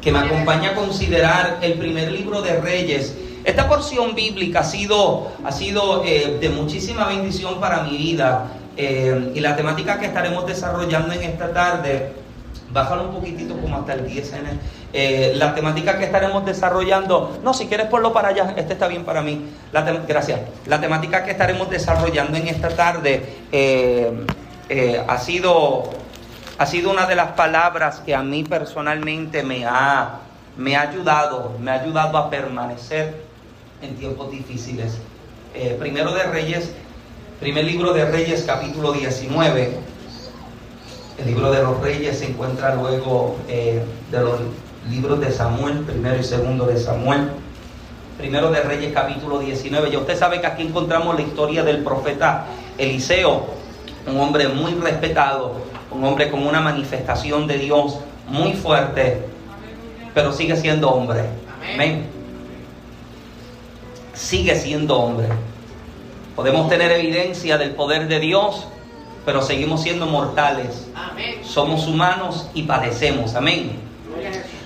que me acompaña a considerar el primer libro de Reyes. Esta porción bíblica ha sido, ha sido eh, de muchísima bendición para mi vida eh, y la temática que estaremos desarrollando en esta tarde, bájalo un poquitito como hasta el 10 en eh, la temática que estaremos desarrollando, no, si quieres ponlo para allá, este está bien para mí, gracias. La temática que estaremos desarrollando en esta tarde ha sido ha sido una de las palabras que a mí personalmente me ha, me ha ayudado, me ha ayudado a permanecer en tiempos difíciles. Eh, primero de Reyes, primer libro de Reyes, capítulo 19. El libro de los Reyes se encuentra luego eh, de los libros de Samuel, primero y segundo de Samuel. Primero de Reyes, capítulo 19. Ya usted sabe que aquí encontramos la historia del profeta Eliseo, un hombre muy respetado, un hombre con una manifestación de Dios muy fuerte, pero sigue siendo hombre. Amén. Sigue siendo hombre. Podemos tener evidencia del poder de Dios, pero seguimos siendo mortales. Somos humanos y padecemos. Amén.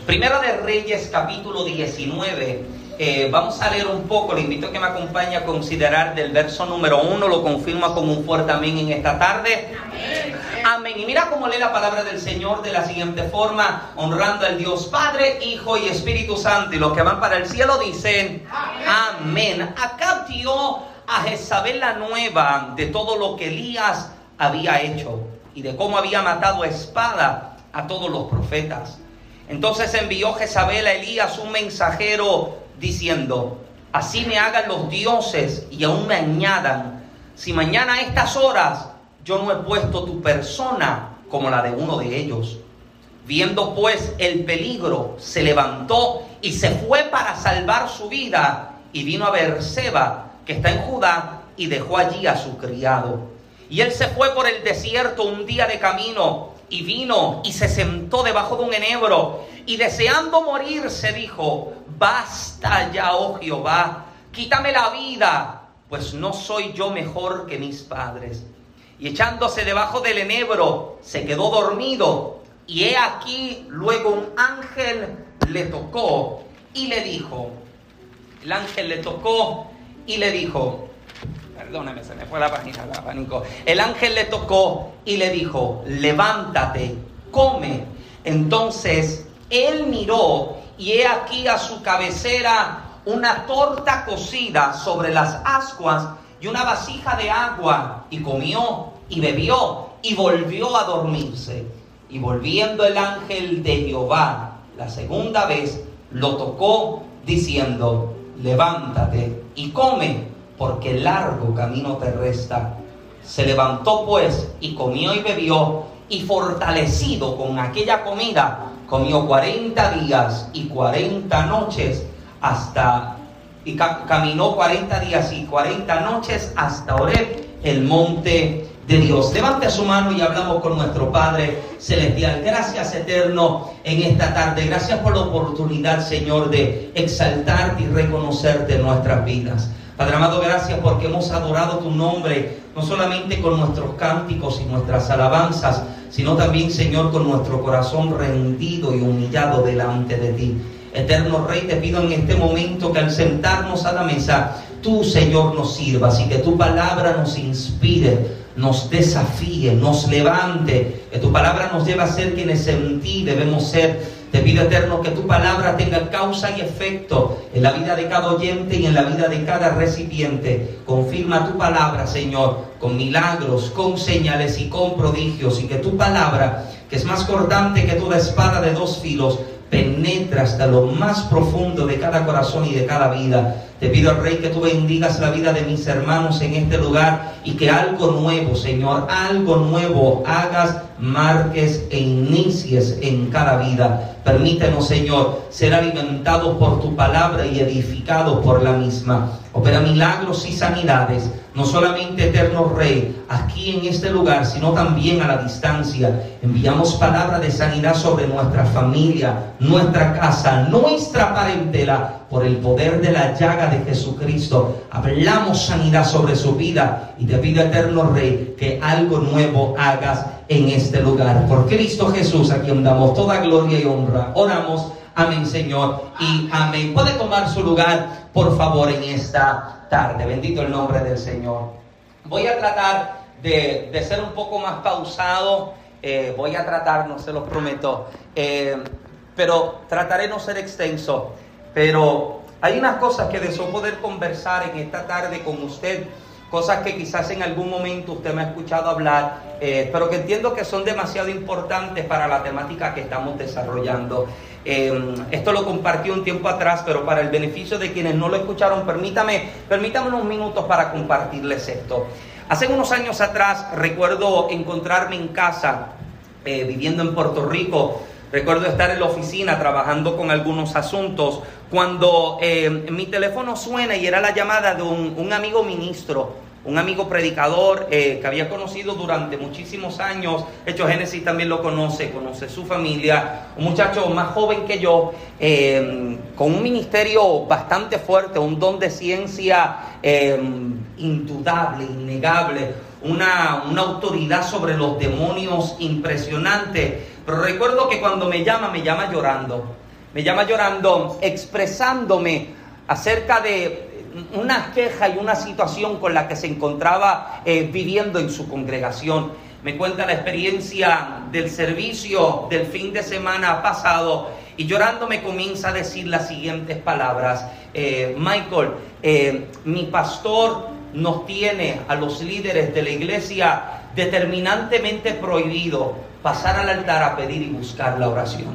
Primera de Reyes capítulo 19 eh, vamos a leer un poco, le invito a que me acompañe a considerar del verso número uno, lo confirma con un fuerte amén en esta tarde. Amén. Y mira cómo lee la palabra del Señor de la siguiente forma, honrando al Dios Padre, Hijo y Espíritu Santo. Y los que van para el cielo dicen, amén. Acá dio a Jezabel la nueva de todo lo que Elías había hecho y de cómo había matado a espada a todos los profetas. Entonces envió Jezabel a Elías un mensajero diciendo, así me hagan los dioses y aún me añadan, si mañana a estas horas yo no he puesto tu persona como la de uno de ellos. Viendo pues el peligro, se levantó y se fue para salvar su vida y vino a Berseba, que está en Judá, y dejó allí a su criado. Y él se fue por el desierto un día de camino y vino y se sentó debajo de un enebro y deseando morir se dijo, basta ya, oh Jehová, quítame la vida, pues no soy yo mejor que mis padres. Y echándose debajo del enebro, se quedó dormido. Y he aquí, luego un ángel le tocó y le dijo, el ángel le tocó y le dijo, perdóname, se me fue la página, la pánico. El ángel le tocó y le dijo, levántate, come. Entonces él miró y he aquí a su cabecera una torta cocida sobre las ascuas y una vasija de agua, y comió y bebió y volvió a dormirse. Y volviendo el ángel de Jehová la segunda vez, lo tocó diciendo, levántate y come, porque largo camino te resta. Se levantó pues y comió y bebió, y fortalecido con aquella comida, comió 40 días y 40 noches hasta y caminó 40 días y 40 noches hasta Oreb, el monte de Dios. Levante su mano y hablamos con nuestro Padre Celestial. Gracias eterno en esta tarde. Gracias por la oportunidad, Señor, de exaltarte y reconocerte en nuestras vidas. Padre amado, gracias porque hemos adorado tu nombre, no solamente con nuestros cánticos y nuestras alabanzas, sino también, Señor, con nuestro corazón rendido y humillado delante de ti. Eterno Rey, te pido en este momento que al sentarnos a la mesa, tú, Señor, nos sirvas y que tu palabra nos inspire, nos desafíe, nos levante, que tu palabra nos lleve a ser quienes en ti debemos ser. Te pido, Eterno, que tu palabra tenga causa y efecto en la vida de cada oyente y en la vida de cada recipiente. Confirma tu palabra, Señor, con milagros, con señales y con prodigios, y que tu palabra, que es más cortante que toda espada de dos filos, penetra hasta lo más profundo de cada corazón y de cada vida. Te pido, Rey, que tú bendigas la vida de mis hermanos en este lugar y que algo nuevo, Señor, algo nuevo hagas, marques e inicies en cada vida. Permítenos, Señor, ser alimentados por tu palabra y edificados por la misma. Opera milagros y sanidades no solamente eterno Rey, aquí en este lugar, sino también a la distancia. Enviamos palabra de sanidad sobre nuestra familia, nuestra casa, nuestra parentela, por el poder de la llaga de Jesucristo. Hablamos sanidad sobre su vida y te pido, eterno Rey, que algo nuevo hagas en este lugar. Por Cristo Jesús, a quien damos toda gloria y honra. Oramos Amén, Señor. Y amén. Puede tomar su lugar, por favor, en esta tarde. Bendito el nombre del Señor. Voy a tratar de, ser un poco más pausado. Eh, voy a tratar, no se los prometo. Eh, pero trataré no ser extenso. Pero hay unas cosas que deseo poder conversar en esta tarde con usted cosas que quizás en algún momento usted me ha escuchado hablar, eh, pero que entiendo que son demasiado importantes para la temática que estamos desarrollando. Em, esto lo compartí un tiempo atrás, pero para el beneficio de quienes no lo escucharon, permítame, permítame unos minutos para compartirles esto. Hace unos años atrás recuerdo encontrarme en casa, eh, viviendo en Puerto Rico, Recuerdo estar en la oficina trabajando con algunos asuntos cuando eh, mi teléfono suena y era la llamada de un amigo ministro un amigo predicador eh, que había conocido durante muchísimos años. Hecho Génesis también lo conoce, conoce su familia. Un muchacho más joven que yo, eh, con un ministerio bastante fuerte, un don de ciencia eh, indudable, innegable, una, una autoridad sobre los demonios impresionante. Pero recuerdo que cuando me llama, me llama llorando. Me llama llorando, expresándome acerca de una queja y una situación con la que se encontraba eh, viviendo en su congregación. Me cuenta la experiencia del servicio del fin de semana pasado y llorando me comienza a decir las siguientes palabras. Eh, Michael, eh, mi pastor nos tiene a los líderes de la iglesia determinantemente prohibido pasar al altar a pedir y buscar la oración.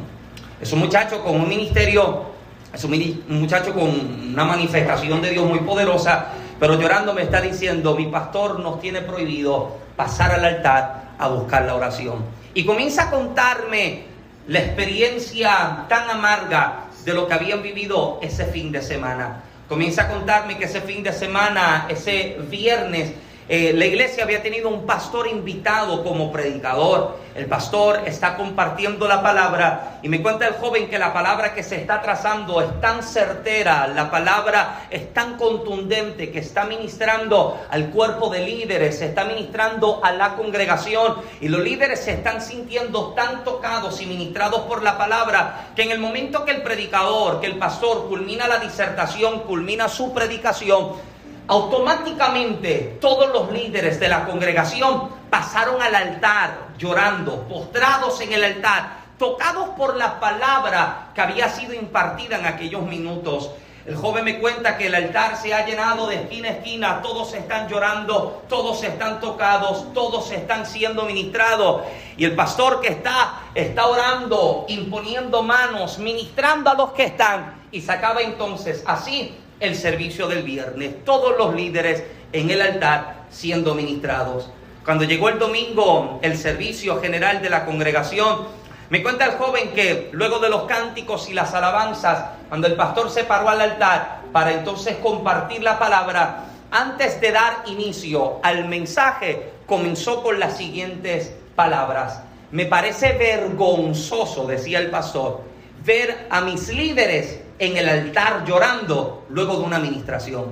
Es un muchacho con un ministerio es un muchacho con una manifestación de Dios muy poderosa, pero llorando me está diciendo, mi pastor nos tiene prohibido pasar al altar a buscar la oración. Y comienza a contarme la experiencia tan amarga de lo que habían vivido ese fin de semana. Comienza a contarme que ese fin de semana, ese viernes, eh, la iglesia había tenido un pastor invitado como predicador. El pastor está compartiendo la palabra y me cuenta el joven que la palabra que se está trazando es tan certera, la palabra es tan contundente que está ministrando al cuerpo de líderes, se está ministrando a la congregación y los líderes se están sintiendo tan tocados y ministrados por la palabra que en el momento que el predicador, que el pastor culmina la disertación, culmina su predicación, automáticamente todos los líderes de la congregación pasaron al altar llorando, postrados en el altar, tocados por la palabra que había sido impartida en aquellos minutos. El joven me cuenta que el altar se ha llenado de esquina a esquina, todos están llorando, todos están tocados, todos están siendo ministrados. Y el pastor que está, está orando, imponiendo manos, ministrando a los que están. Y se acaba entonces así el servicio del viernes, todos los líderes en el altar siendo ministrados. Cuando llegó el domingo el servicio general de la congregación, me cuenta el joven que luego de los cánticos y las alabanzas, cuando el pastor se paró al altar para entonces compartir la palabra, antes de dar inicio al mensaje, comenzó con las siguientes palabras. Me parece vergonzoso, decía el pastor, ver a mis líderes en el altar llorando luego de una administración.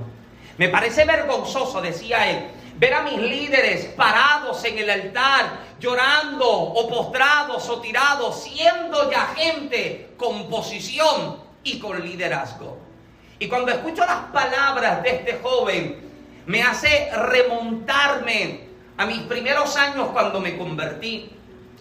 Me parece vergonzoso, decía él, ver a mis líderes parados en el altar llorando o postrados o tirados, siendo ya gente con posición y con liderazgo. Y cuando escucho las palabras de este joven, me hace remontarme a mis primeros años cuando me convertí.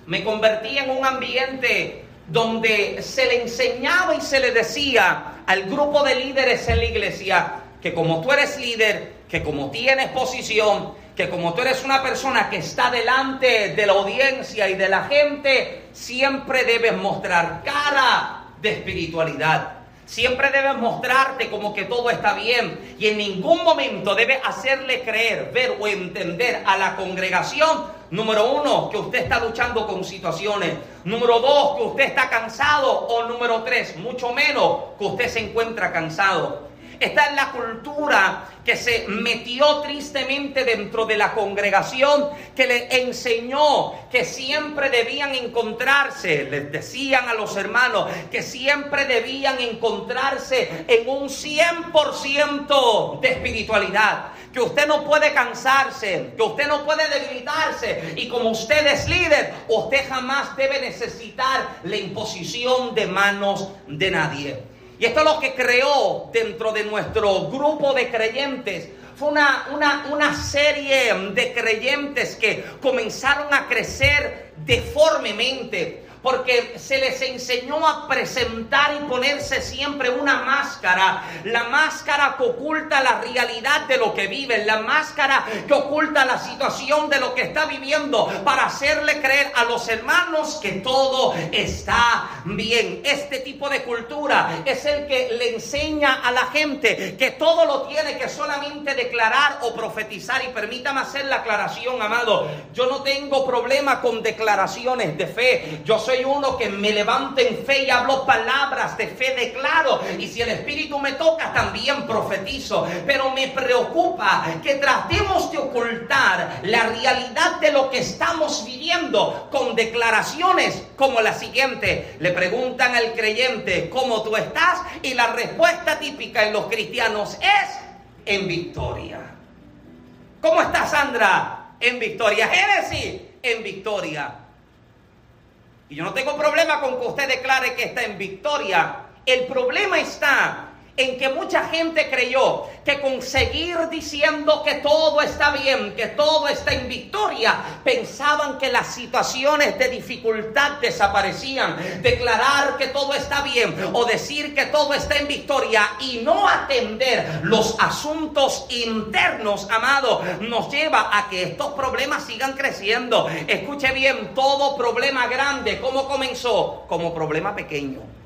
Me convertí en un ambiente donde se le enseñaba y se le decía al grupo de líderes en la iglesia que como tú eres líder, que como tienes posición, que como tú eres una persona que está delante de la audiencia y de la gente, siempre debes mostrar cara de espiritualidad. Siempre debes mostrarte como que todo está bien y en ningún momento debes hacerle creer, ver o entender a la congregación, número uno, que usted está luchando con situaciones, número dos, que usted está cansado o número tres, mucho menos que usted se encuentra cansado. Esta es la cultura que se metió tristemente dentro de la congregación, que le enseñó que siempre debían encontrarse, les decían a los hermanos, que siempre debían encontrarse en un 100% de espiritualidad que usted no puede cansarse, que usted no puede debilitarse y como usted es líder, usted jamás debe necesitar la imposición de manos de nadie. Y esto es lo que creó dentro de nuestro grupo de creyentes. Fue una, una, una serie de creyentes que comenzaron a crecer deformemente porque se les enseñó a presentar y ponerse siempre una máscara, la máscara que oculta la realidad de lo que viven, la máscara que oculta la situación de lo que está viviendo para hacerle creer a los hermanos que todo está bien. Este tipo de cultura es el que le enseña a la gente que todo lo tiene que solamente declarar o profetizar y permítame hacer la aclaración, amado. Yo no tengo problema con declaraciones de fe. Yo soy uno que me levante en fe y hablo palabras de fe, declaro. Y si el Espíritu me toca, también profetizo. Pero me preocupa que tratemos de ocultar la realidad de lo que estamos viviendo con declaraciones como la siguiente. Le preguntan al creyente, ¿cómo tú estás? Y la respuesta típica en los cristianos es en victoria. ¿Cómo estás, Sandra? En victoria. Génesis, en victoria. Y yo no tengo problema con que usted declare que está en victoria. El problema está en que mucha gente creyó que con seguir diciendo que todo está bien, que todo está en victoria, pensaban que las situaciones de dificultad desaparecían. Declarar que todo está bien o decir que todo está en victoria y no atender los asuntos internos, amado, nos lleva a que estos problemas sigan creciendo. Escuche bien, todo problema grande, ¿cómo comenzó? Como problema pequeño.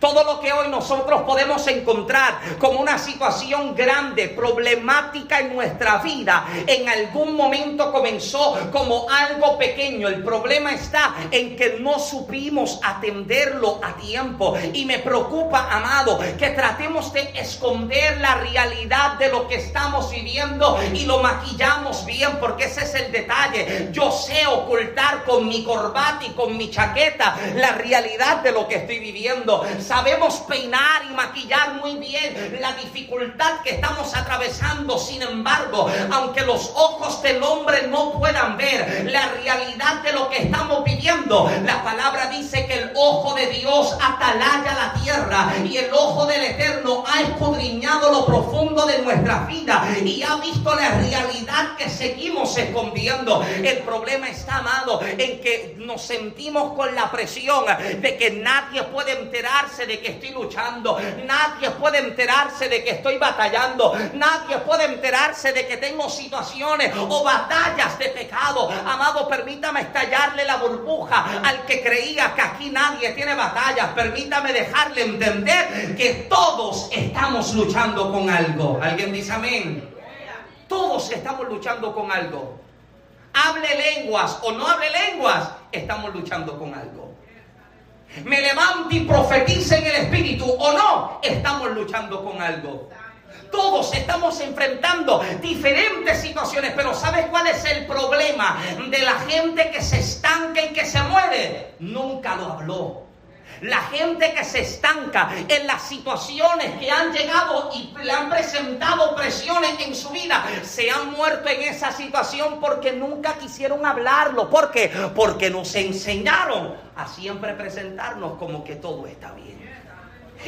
Todo lo que hoy nosotros podemos encontrar como una situación grande, problemática en nuestra vida, en algún momento comenzó como algo pequeño. El problema está en que no supimos atenderlo a tiempo. Y me preocupa, amado, que tratemos de esconder la realidad de lo que estamos viviendo y lo maquillamos bien, porque ese es el detalle. Yo sé ocultar con mi corbata y con mi chaqueta la realidad de lo que estoy viviendo sabemos peinar y maquillar muy bien la dificultad que estamos atravesando. Sin embargo, aunque los ojos del hombre no puedan ver la realidad de lo que estamos viviendo, la palabra dice que el ojo de Dios atalaya la tierra y el ojo del Eterno ha escudriñado lo profundo de nuestra vida y ha visto la realidad que seguimos escondiendo. El problema está, amado, en que nos sentimos con la presión de que nadie puede enterarse de que estoy luchando. Nadie puede enterarse de que estoy batallando. Nadie puede enterarse de que tengo situaciones o batallas de pecado. Amado, permítame estallarle la burbuja al que creía que aquí nadie tiene batallas. Permítame dejarle entender que todos estamos luchando con algo. ¿Alguien dice amén? Todos estamos luchando con algo. Hable lenguas o no hable lenguas, estamos luchando con algo me levante y profetice en el Espíritu o no, estamos luchando con algo. Todos estamos enfrentando diferentes situaciones, pero ¿sabes cuál es el problema de la gente que se estanca y que se muere? Nunca lo habló. La gente que se estanca en las situaciones que han llegado y le han presentado presiones en su vida, se han muerto en esa situación porque nunca quisieron hablarlo. ¿Por qué? Porque nos enseñaron a siempre presentarnos como que todo está bien.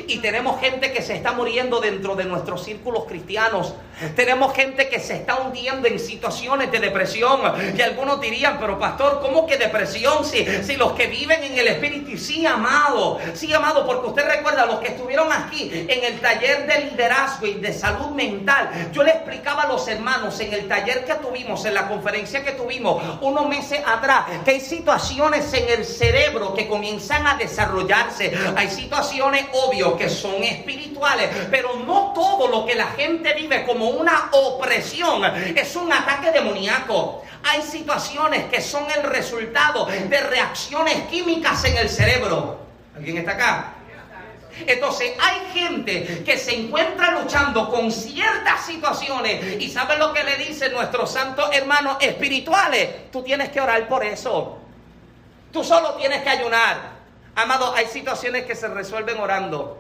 Y tenemos gente que se está muriendo dentro de nuestros círculos cristianos. Tenemos gente que se está hundiendo en situaciones de depresión. Y algunos dirían, pero pastor, ¿cómo que depresión? Si, si los que viven en el Espíritu, sí, amado, sí, amado, porque usted recuerda, los que estuvieron aquí en el taller de liderazgo y de salud mental, yo le explicaba a los hermanos en el taller que tuvimos, en la conferencia que tuvimos unos meses atrás, que hay situaciones en el cerebro que comienzan a desarrollarse. Hay situaciones obvias que son espirituales, pero no todo lo que la gente vive como una opresión es un ataque demoníaco. Hay situaciones que son el resultado de reacciones químicas en el cerebro. ¿Alguien está acá? Entonces hay gente que se encuentra luchando con ciertas situaciones y ¿sabe lo que le dicen nuestros santos hermanos espirituales? Tú tienes que orar por eso. Tú solo tienes que ayunar. Amado, hay situaciones que se resuelven orando.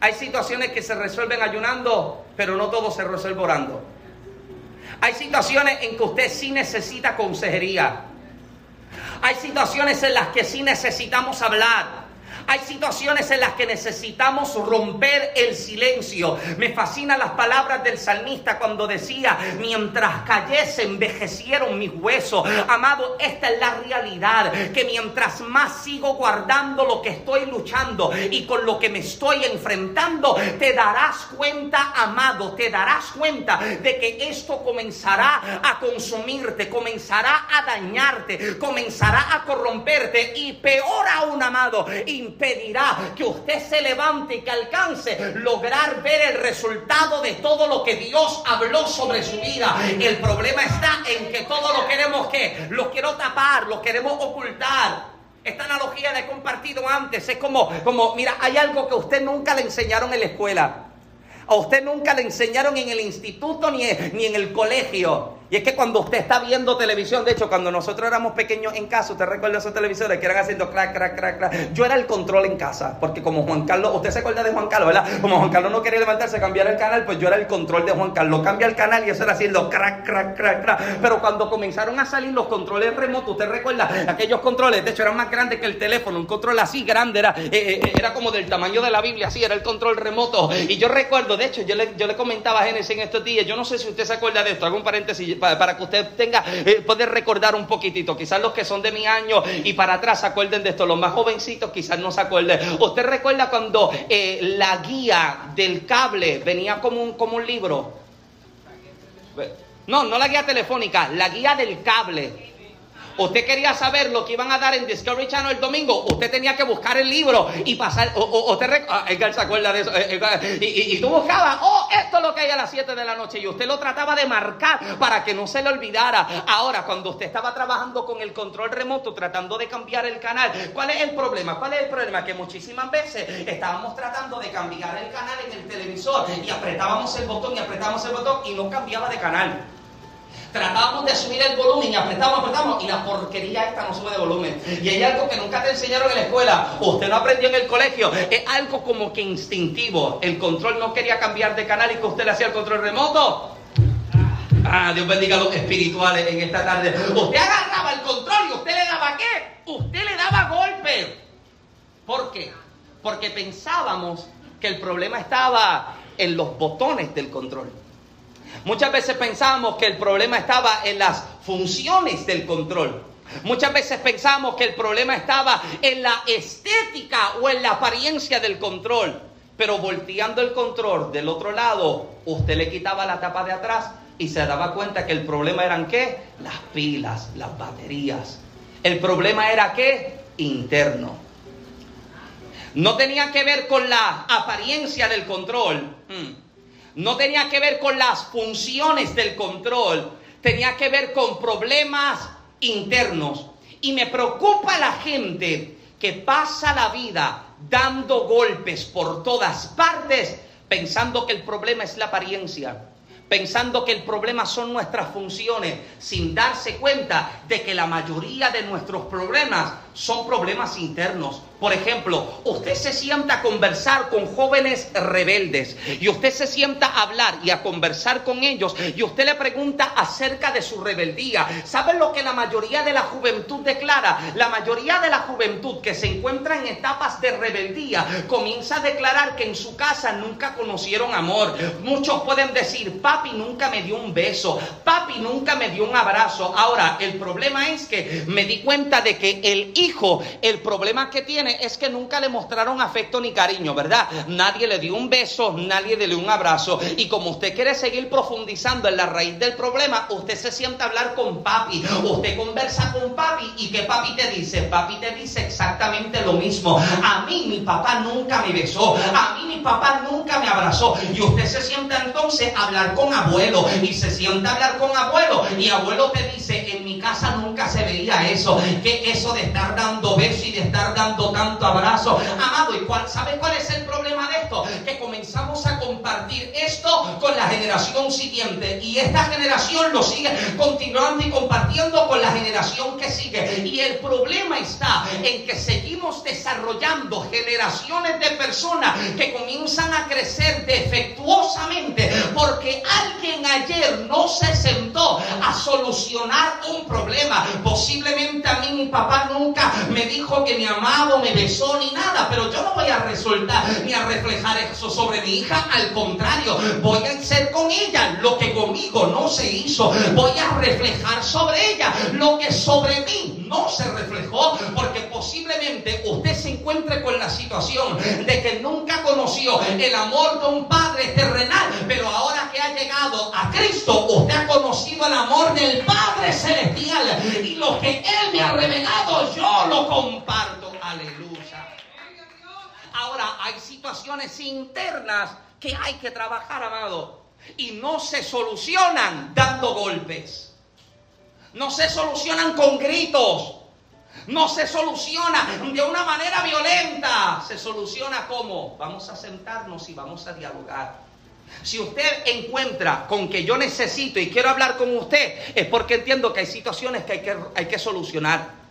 Hay situaciones que se resuelven ayunando, pero no todo se resuelve orando. Hay situaciones en que usted sí necesita consejería. Hay situaciones en las que sí necesitamos hablar. Hay situaciones en las que necesitamos romper el silencio. Me fascinan las palabras del salmista cuando decía, mientras cayese envejecieron mis huesos. Amado, esta es la realidad, que mientras más sigo guardando lo que estoy luchando y con lo que me estoy enfrentando, te darás cuenta, amado, te darás cuenta de que esto comenzará a consumirte, comenzará a dañarte, comenzará a corromperte y peor aún, amado, impedirá que usted se levante y que alcance lograr ver el resultado de todo lo que Dios habló sobre su vida. El problema está en que todo lo queremos que lo quiero tapar, lo queremos ocultar. Esta analogía la he compartido antes. Es como, como, mira, hay algo que usted nunca le enseñaron en la escuela. A usted nunca le enseñaron en el instituto ni en el colegio. Y es que cuando usted está viendo televisión, de hecho, cuando nosotros éramos pequeños en casa, usted recuerda esos televisores que eran haciendo crack, crack, crack, crack. Yo era el control en casa, porque como Juan Carlos, usted se acuerda de Juan Carlos, ¿verdad? Como Juan Carlos no quería levantarse, cambiar el canal, pues yo era el control de Juan Carlos. Cambia el canal y eso era haciendo crack, crack, crack, crack. Pero cuando comenzaron a salir los controles remotos, usted recuerda aquellos controles, de hecho eran más grandes que el teléfono, un control así grande, era, eh, eh, era como del tamaño de la Biblia, así era el control remoto. Y yo recuerdo, de hecho, yo le, yo le comentaba a Génesis en estos días, yo no sé si usted se acuerda de esto, hago un paréntesis para, que usted tenga, eh, poder recordar un poquitito. Quizás los que son de mi año y para atrás se acuerden de esto. Los más jovencitos quizás no se acuerden. ¿Usted recuerda cuando eh, la guía del cable venía como un, como un libro? No, no la guía telefónica, la guía del cable. Usted quería saber lo que iban a dar en Discovery Channel el domingo. Usted tenía que buscar el libro y pasar. O, usted, ah, Edgar se acuerda de eso. Eh, eh, y, y, tú buscabas, oh, esto es lo que hay a las 7 de la noche. Y usted lo trataba de marcar para que no se le olvidara. Ahora, cuando usted estaba trabajando con el control remoto, tratando de cambiar el canal, ¿cuál es el problema? ¿Cuál es el problema? Que muchísimas veces estábamos tratando de cambiar el canal en el televisor y apretábamos el botón y apretábamos el botón y no cambiaba de canal. Tratábamos de subir el volumen y apretamos, apretamos y la porquería esta no sube de volumen. Y hay algo que nunca te enseñaron en la escuela, usted no aprendió en el colegio, es algo como que instintivo. El control no quería cambiar de canal y que usted le hacía el control remoto. Ah, Dios bendiga a los espirituales en esta tarde. Usted agarraba el control y usted le daba qué? Usted le daba golpe. ¿Por qué? Porque pensábamos que el problema estaba en los botones del control. Muchas veces pensamos que el problema estaba en las funciones del control. Muchas veces pensamos que el problema estaba en la estética o en la apariencia del control. Pero volteando el control del otro lado, usted le quitaba la tapa de atrás y se daba cuenta que el problema eran qué? Las pilas, las baterías. El problema era qué? Interno. No tenía que ver con la apariencia del control. Hmm no tenía que ver con las funciones del control, tenía que ver con problemas internos. Y me preocupa la gente que pasa la vida dando golpes por todas partes pensando que el problema es la apariencia pensando que el problema son nuestras funciones, sin darse cuenta de que la mayoría de nuestros problemas son problemas internos. Por ejemplo, usted se sienta a conversar con jóvenes rebeldes y usted se sienta a hablar y a conversar con ellos y usted le pregunta acerca de su rebeldía. ¿Saben lo que la mayoría de la juventud declara? La mayoría de la juventud que se encuentra en etapas de rebeldía comienza a declarar que en su casa nunca conocieron amor. Muchos pueden decir, papi nunca me dio un beso, papi nunca me dio un abrazo. Ahora, el problema es que me di cuenta de que el hijo, el problema que tiene es que nunca le mostraron afecto ni cariño, ¿verdad? Nadie le dio un beso, nadie le dio un abrazo. Y como usted quiere seguir profundizando en la raíz del problema, usted se sienta a hablar con papi, usted conversa con papi y que papi te dice, papi te dice exactamente lo mismo. A mí mi papá nunca me besó, a mí mi papá nunca me abrazó. Y usted se sienta entonces a hablar con abuelo y se sienta a hablar con abuelo y abuelo te dice, en mi casa nunca se veía eso, que eso de estar dando besos y de estar dando tanto abrazo. Amado, ¿y cuál, sabe cuál es el problema de esto? Que comenzamos a compartir esto con la generación siguiente y esta generación lo sigue continuando y compartiendo con la generación que sigue. Y el problema está en que seguimos desarrollando generaciones de personas que comienzan a crecer defectuosamente porque alguien ayer no se sentó a solucionar un problema. Posiblemente a mí mi papá nunca me dijo que me amaba, me besó ni nada, pero yo no voy a resultar ni a reflejar eso sobre mi hija. Al contrario, voy a hacer con ella lo que conmigo no se hizo. Voy a reflejar sobre ella lo que sobre mí no se reflejó, porque posiblemente usted se encuentre con la situación de que nunca conoció el amor de un padre terrenal, pero ahora que ha llegado a Cristo, usted ha conocido el amor del Padre celestial y lo que Él me ha revelado, yo lo comparto. Aleluya. Ahora hay situaciones internas que hay que trabajar, amado, y no se solucionan dando golpes. No se solucionan con gritos. No se soluciona de una manera violenta. Se soluciona como vamos a sentarnos y vamos a dialogar. Si usted encuentra con que yo necesito y quiero hablar con usted, es porque entiendo que hay situaciones que hay que, hay que solucionar.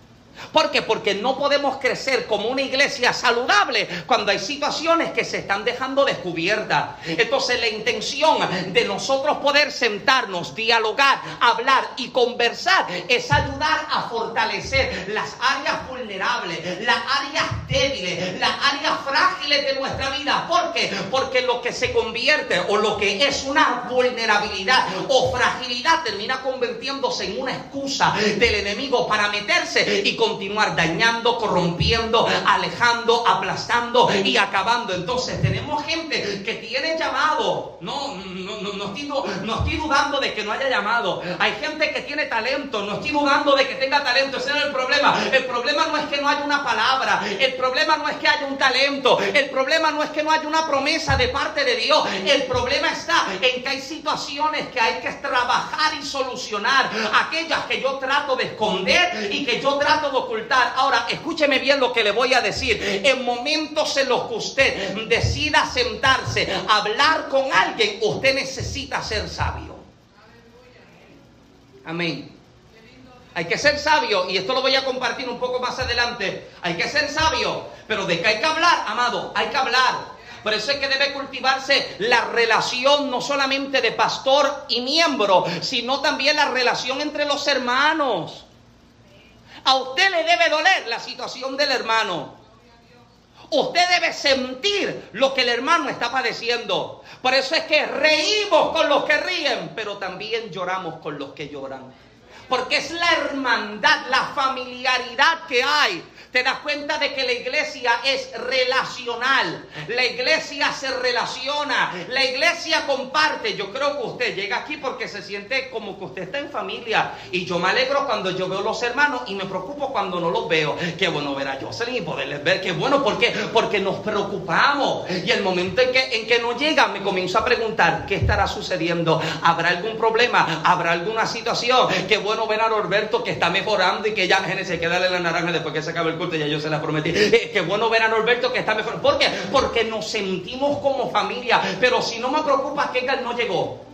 ¿Por qué? Porque no podemos crecer como una iglesia saludable cuando hay situaciones que se están dejando descubiertas. Entonces la intención de nosotros poder sentarnos, dialogar, hablar y conversar es ayudar a fortalecer las áreas vulnerables, las áreas débiles, las áreas frágiles de nuestra vida. ¿Por qué? Porque lo que se convierte o lo que es una vulnerabilidad o fragilidad termina convirtiéndose en una excusa del enemigo para meterse y continuar dañando, corrompiendo, alejando, aplastando y acabando. Entonces tenemos gente que tiene llamado. No, no, no, estoy, no estoy dudando de que no haya llamado. Hay gente que tiene talento. No estoy dudando de que tenga talento. Ese no es el problema. El problema no es que no haya una palabra. El problema no es que haya un talento. El problema no es que no haya una promesa de parte de Dios. El problema está en que hay situaciones que hay que trabajar y solucionar. Aquellas que yo trato de esconder y que yo trato ocultar. Ahora, escúcheme bien lo que le voy a decir. En momentos en los que usted decida sentarse, hablar con alguien, usted necesita ser sabio. Amén. Hay que ser sabio, y esto lo voy a compartir un poco más adelante. Hay que ser sabio, pero de que hay que hablar, amado, hay que hablar. Por eso es que debe cultivarse la relación no solamente de pastor y miembro, sino también la relación entre los hermanos. A usted le debe doler la situación del hermano. Usted debe sentir lo que el hermano está padeciendo. Por eso es que reímos con los que ríen, pero también lloramos con los que lloran. Porque es la hermandad, la familiaridad que hay te das cuenta de que la iglesia es relacional. La iglesia se relaciona. La iglesia comparte. Yo creo que usted llega aquí porque se siente como que usted está en familia. Y yo me alegro cuando yo veo los hermanos y me preocupo cuando no los veo. Qué bueno ver a Jocelyn y poderles ver. Qué bueno, ¿por qué? Porque nos preocupamos. Y el momento en que, en que no llega, me comienzo a preguntar, ¿qué estará sucediendo? ¿Habrá algún problema? ¿Habrá alguna situación? Qué bueno ver a Norberto que está mejorando y que ya, se queda la naranja después que se acabe el ya yo se la prometí. Eh, qué bueno ver a Norberto que está mejor. ¿Por qué? Porque nos sentimos como familia. Pero si no me preocupa que él no llegó.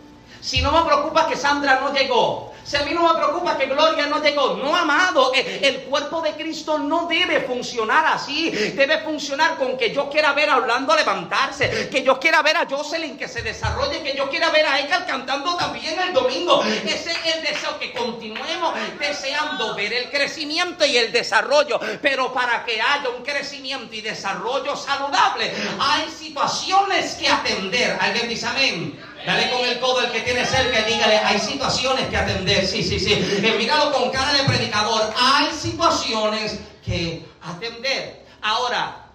Si no me preocupa que Sandra no llegó. Si a mí no me preocupa que Gloria no llegó, no amado, eh, el cuerpo de Cristo no debe funcionar así. Debe funcionar con que yo quiera ver a Orlando levantarse, que yo quiera ver a Jocelyn que se desarrolle, que yo quiera ver a Eka cantando también el domingo. Ese es el deseo, que continuemos deseando ver el crecimiento y el desarrollo. Pero para que haya un crecimiento y desarrollo saludable, hay situaciones que atender. ¿Alguien dice amén? Dale con el codo al que tiene cerca y dígale, hay situaciones que atender. Sí, sí, sí. He mirado con cara de predicador. Hay situaciones que atender. Ahora,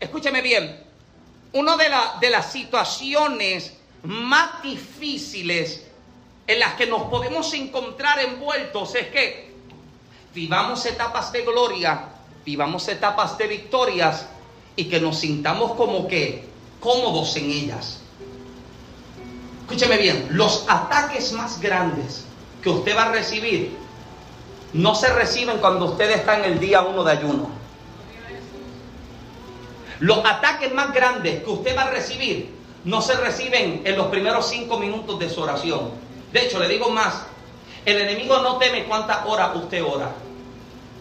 escúcheme bien. Una de, de las situaciones más difíciles en las que nos podemos encontrar envueltos es que vivamos etapas de gloria, vivamos etapas de victorias y que nos sintamos como que cómodos en ellas. Escúcheme bien, los ataques más grandes que usted va a recibir no se reciben cuando usted está en el día uno de ayuno. Los ataques más grandes que usted va a recibir no se reciben en los primeros cinco minutos de su oración. De hecho, le digo más, el enemigo no teme cuántas horas usted ora.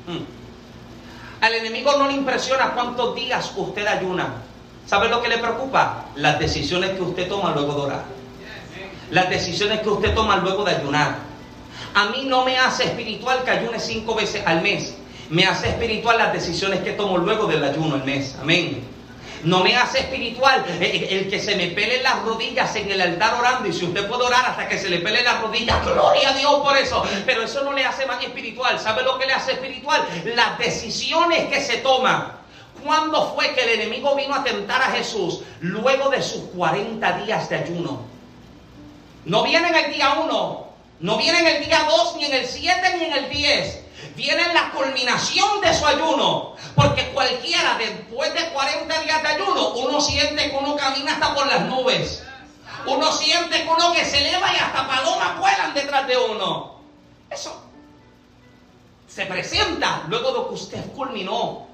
Hmm. Al enemigo no le impresiona cuántos días usted ayuna. ¿Sabe lo que le preocupa? Las decisiones que usted toma luego de orar. Las decisiones que usted toma luego de ayunar. A mí no me hace espiritual que ayune cinco veces al mes. Me hace espiritual las decisiones que tomo luego del ayuno al mes. Amén. No me hace espiritual el, que se me pele las rodillas en el altar orando. Y si usted puede orar hasta que se le pele las rodillas, gloria a Dios por eso. Pero eso no le hace más espiritual. ¿Sabe lo que le hace espiritual? Las decisiones que se toman. ¿Cuándo fue que el enemigo vino a tentar a Jesús? Luego de sus 40 días de ayuno. No viene en el día 1, no viene en el día 2, ni en el 7, ni en el 10 viene en la culminación de su ayuno. Porque cualquiera después de 40 días de ayuno, uno siente que uno camina hasta por las nubes. Uno siente que uno que se eleva y hasta palomas vuelan detrás de uno. Eso se presenta luego de que usted culminó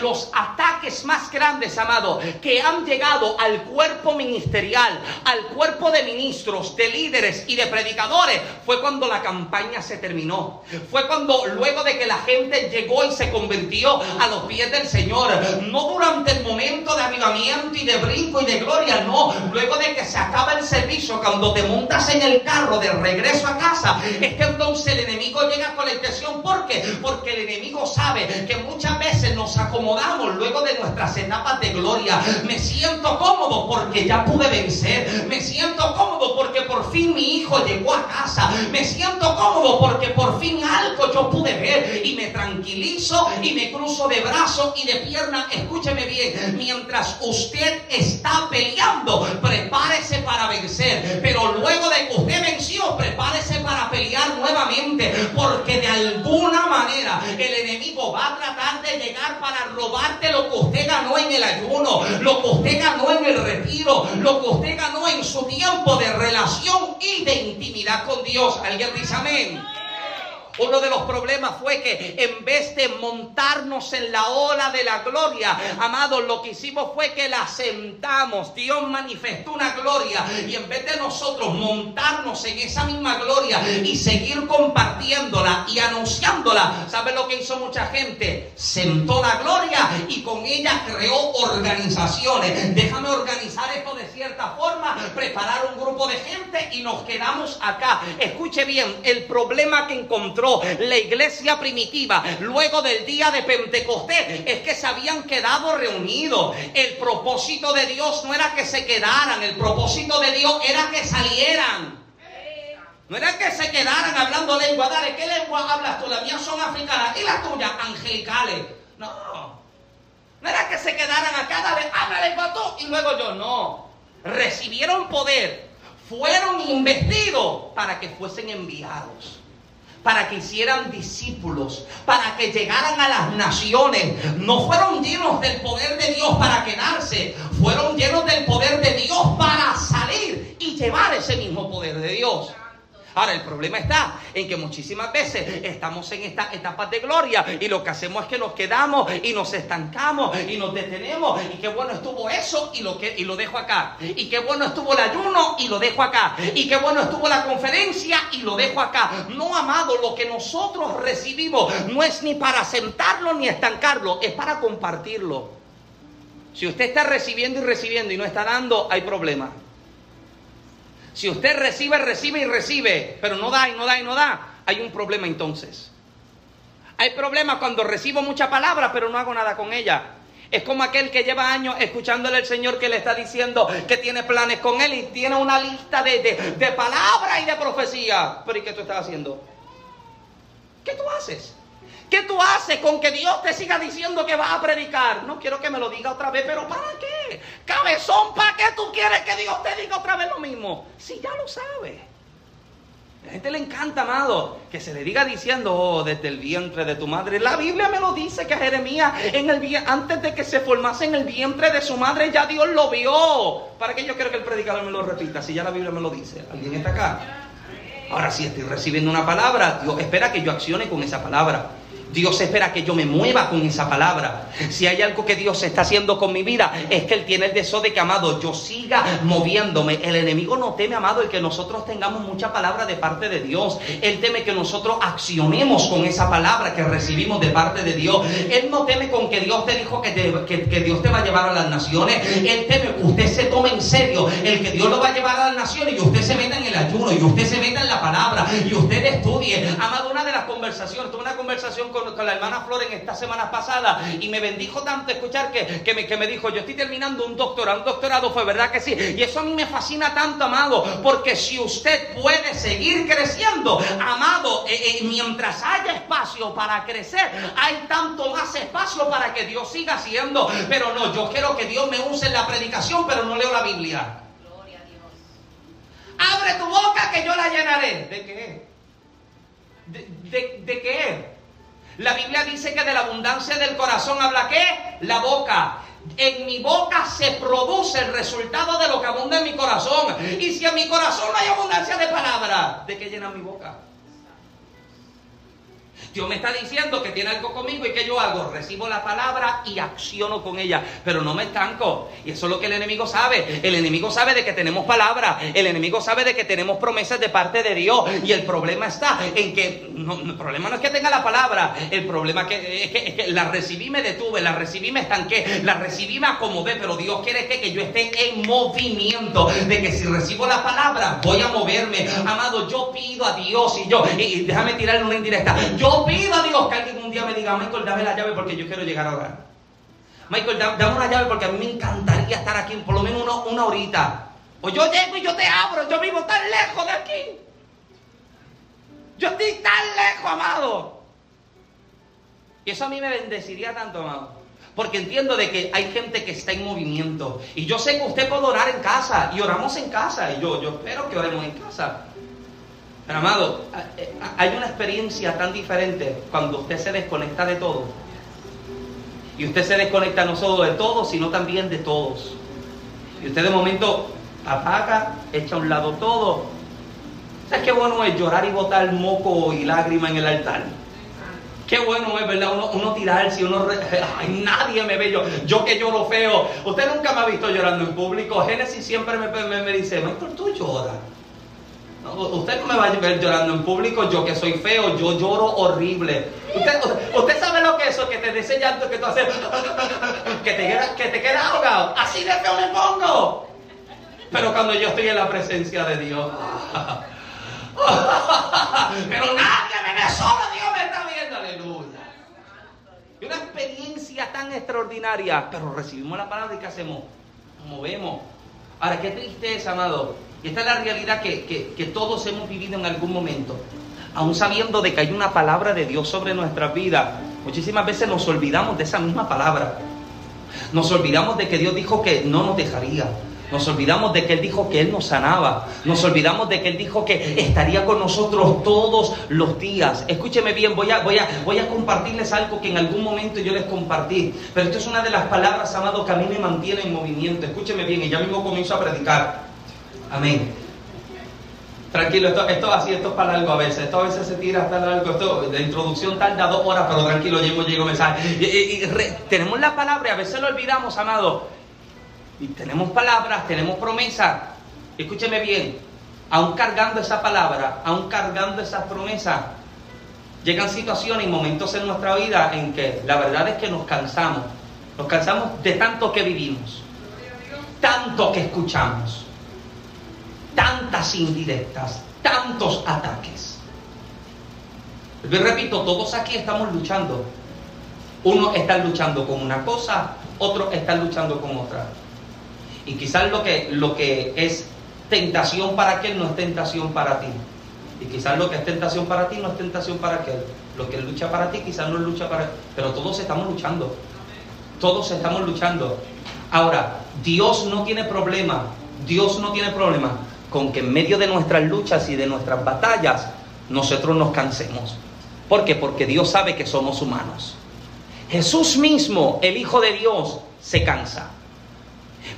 los ataques más grandes, amado, que han llegado al cuerpo ministerial, al cuerpo de ministros, de líderes y de predicadores, fue cuando la campaña se terminó. Fue cuando luego de que la gente llegó y se convirtió a los pies del Señor, no durante el momento de avivamiento y de brinco y de gloria, no, luego de que se acaba el cuando te montas en el carro de regreso a casa, es que entonces el enemigo llega con la intención. ¿Por qué? Porque el enemigo sabe que muchas veces nos acomodamos luego de nuestras etapas de gloria. Me siento cómodo porque ya pude vencer. Me siento cómodo porque por fin mi hijo llegó a casa. Me siento cómodo porque por fin algo yo pude ver y me tranquilizo y me cruzo de brazo y de pierna. Escúcheme bien, mientras usted está peleando, prepárese para vencer. Pero luego de que usted venció, prepárese para pelear nuevamente porque de alguna manera el enemigo va a tratar de llegar para robarte lo que usted ganó en el ayuno, lo que usted ganó en el retiro, lo que usted ganó en su tiempo de relación y de intimidad con Dios. ¿Alguien dice amén? Uno de los problemas fue que en vez de montarnos en la ola de la gloria, amados, lo que hicimos fue que la sentamos. Dios manifestó una gloria y en vez de nosotros montarnos en esa misma gloria y seguir compartiéndola y anunciándola, ¿sabe lo que hizo mucha gente? Sentó la gloria y con ella creó organizaciones. Déjame organizar esto de cierta forma, preparar un grupo de gente y nos quedamos acá. Escuche bien, el problema que encontró la iglesia primitiva luego del día de Pentecostés es que se habían quedado reunidos. El propósito de Dios no era que se quedaran, el propósito de Dios era que salieran. No era que se quedaran hablando lengua. Dale, ¿qué lengua hablas tú? Las mías son africanas y las tuyas angelicales. No. No era que se quedaran acá, dale, habla lengua tú y luego yo. No. Recibieron poder. Fueron investidos para que fuesen enviados para que hicieran discípulos, para que llegaran a las naciones. No fueron llenos del poder de Dios para quedarse, fueron llenos del poder de Dios para salir y llevar ese mismo poder de Dios. Ahora, el problema está en que muchísimas veces estamos en estas etapas de gloria y lo que hacemos es que nos quedamos y nos estancamos y nos detenemos. Y qué bueno estuvo eso y lo, que, y lo dejo acá. Y qué bueno estuvo el ayuno y lo dejo acá. Y qué bueno estuvo la conferencia y lo dejo acá. No, amado, lo que nosotros recibimos no es ni para sentarlo ni estancarlo, es para compartirlo. Si usted está recibiendo y recibiendo y no está dando, hay problema. Si usted recibe, recibe y recibe, pero no da y no da y no da, hay un problema entonces. Hay problema cuando recibo mucha palabra, pero no hago nada con ella. Es como aquel que lleva años escuchándole al Señor que le está diciendo que tiene planes con él y tiene una lista de, de, palabras y de profecía. Pero ¿y qué tú estás haciendo? ¿Qué tú haces? ¿Qué tú haces con que Dios te siga diciendo que vas a predicar? No quiero que me lo diga otra vez, pero ¿para qué? Cabezón, ¿para qué tú quieres que Dios te diga otra vez lo mismo? Si ya lo sabe. A la gente le encanta, amado, que se le diga diciendo, oh, desde el vientre de tu madre. La Biblia me lo dice que Jeremías, antes de que se formase en el vientre de su madre, ya Dios lo vio. ¿Para qué yo quiero que el predicador me lo repita? Si ya la Biblia me lo dice. ¿Alguien está acá? Ahora, si estoy recibiendo una palabra, Dios espera que yo accione con esa palabra. Dios espera que yo me mueva con esa palabra. Si hay algo que Dios está haciendo con mi vida, es que Él tiene el deseo de que, amado, yo siga moviéndome. El enemigo no teme, amado, el que nosotros tengamos mucha palabra de parte de Dios. Él teme que nosotros accionemos con esa palabra que recibimos de parte de Dios. Él no teme con que Dios te dijo que, que, Dios te va a llevar a las naciones. Él teme que usted se tome en serio el que Dios lo va a llevar a las naciones y usted se meta en el ayuno y usted se meta en la palabra y usted estudie. Amado, una de las conversaciones, tuve una conversación con con, la hermana Flor en esta semana pasada y me bendijo tanto escuchar que, que, me, que me dijo, yo estoy terminando un doctorado, un doctorado fue verdad que sí. Y eso a mí me fascina tanto, amado, porque si usted puede seguir creciendo, amado, eh, eh, mientras haya espacio para crecer, hay tanto más espacio para que Dios siga haciendo. Pero no, yo quiero que Dios me use en la predicación, pero no leo la Biblia. Gloria a Dios. Abre tu boca que yo la llenaré. ¿De qué? ¿De, de, de qué? La Biblia dice que de la abundancia del corazón habla qué? La boca. En mi boca se produce el resultado de lo que abunda en mi corazón. Y si en mi corazón no hay abundancia de palabra, ¿de qué llena mi boca? Dios me está diciendo que tiene algo conmigo y que yo hago. Recibo la palabra y acciono con ella, pero no me estanco. Y eso es lo que el enemigo sabe. El enemigo sabe de que tenemos palabra. El enemigo sabe de que tenemos promesas de parte de Dios. Y el problema está en que, el problema no es que tenga la palabra. El problema es que, es la recibí, me detuve, la recibí, me estanqué, la recibí, me acomodé. Pero Dios quiere que, que yo esté en movimiento. De que si recibo la palabra, voy a moverme. Amado, yo pido a Dios y yo, y, déjame tirarle una indirecta. Yo pido a Dios que alguien un día me diga, Michael, dame la llave porque yo quiero llegar a hogar. Michael, dame una llave porque a mí me encantaría estar aquí por lo menos una, una horita. O yo llego y yo te abro, yo vivo tan lejos de aquí. Yo estoy tan lejos, amado. Y eso a mí me bendeciría tanto, amado. Porque entiendo de que hay gente que está en movimiento. Y yo sé que usted puede orar en casa. Y oramos en casa. Y yo, yo espero que oremos en casa. Pero amado, eh, hay una experiencia tan diferente cuando usted se desconecta de todo. Y usted se desconecta no solo de todo, sino también de todos. Y usted de momento apaga, echa a un lado todo. ¿Sabes qué bueno es llorar y botar moco y lágrima en el altar? Qué bueno es, ¿verdad? Uno, uno tirarse, uno... Ay, nadie me ve yo. Yo que lloro feo. Usted nunca me ha visto llorando en público. Génesis siempre me, me, me dice, Maestro, tú lloras usted no me va a ver llorando en público, yo que soy feo, yo lloro horrible. Usted, sabe lo que es eso, que te dice llanto, que tú haces, que te, queda, que te ahogado. Así de feo me pongo. Pero cuando yo estoy en la presencia de Dios, pero nadie me ve solo, Dios me está viendo, aleluya. Y una experiencia tan extraordinaria, pero recibimos la palabra y ¿qué hacemos? Nos movemos. Ahora, qué tristeza, amado y esta es la realidad que, todos hemos vivido en algún momento. Aún sabiendo de que hay una palabra de Dios sobre nuestras vidas, muchísimas veces nos olvidamos de esa misma palabra. Nos olvidamos de que Dios dijo que no nos dejaría. Nos olvidamos de que Él dijo que Él nos sanaba. Nos olvidamos de que Él dijo que estaría con nosotros todos los días. Escúcheme bien, voy a, compartirles algo que en algún momento yo les compartí. Pero esto es una de las palabras, amados, que a mí me mantiene en movimiento. Escúcheme bien, y ya mismo comienzo a predicar. Amén. Tranquilo, esto, esto así, esto es para largo a veces. Esto a veces se tira hasta largo. Esto, de introducción tarda dos horas, pero tranquilo, llego, llego mensaje. Y, tenemos la palabra y a veces lo olvidamos, amado. Y tenemos palabras, tenemos promesas. Escúcheme bien. Aún cargando esa palabra, aún cargando esas promesas, llegan situaciones y momentos en nuestra vida en que la verdad es que nos cansamos. Nos cansamos de tanto que vivimos, tanto que escuchamos tantas indirectas, tantos ataques. Yo repito, todos aquí estamos luchando. Uno está luchando con una cosa, otro está luchando con otra. Y quizás lo que, lo que es tentación para aquel no es tentación para ti. Y quizás lo que es tentación para ti no es tentación para aquel. Lo que lucha para ti quizás no lucha para... Pero todos estamos luchando. Todos estamos luchando. Ahora, Dios no tiene problema. Dios no tiene problema con que en medio de nuestras luchas y de nuestras batallas nosotros nos cansemos. ¿Por qué? Porque Dios sabe que somos humanos. Jesús mismo, el Hijo de Dios, se cansa.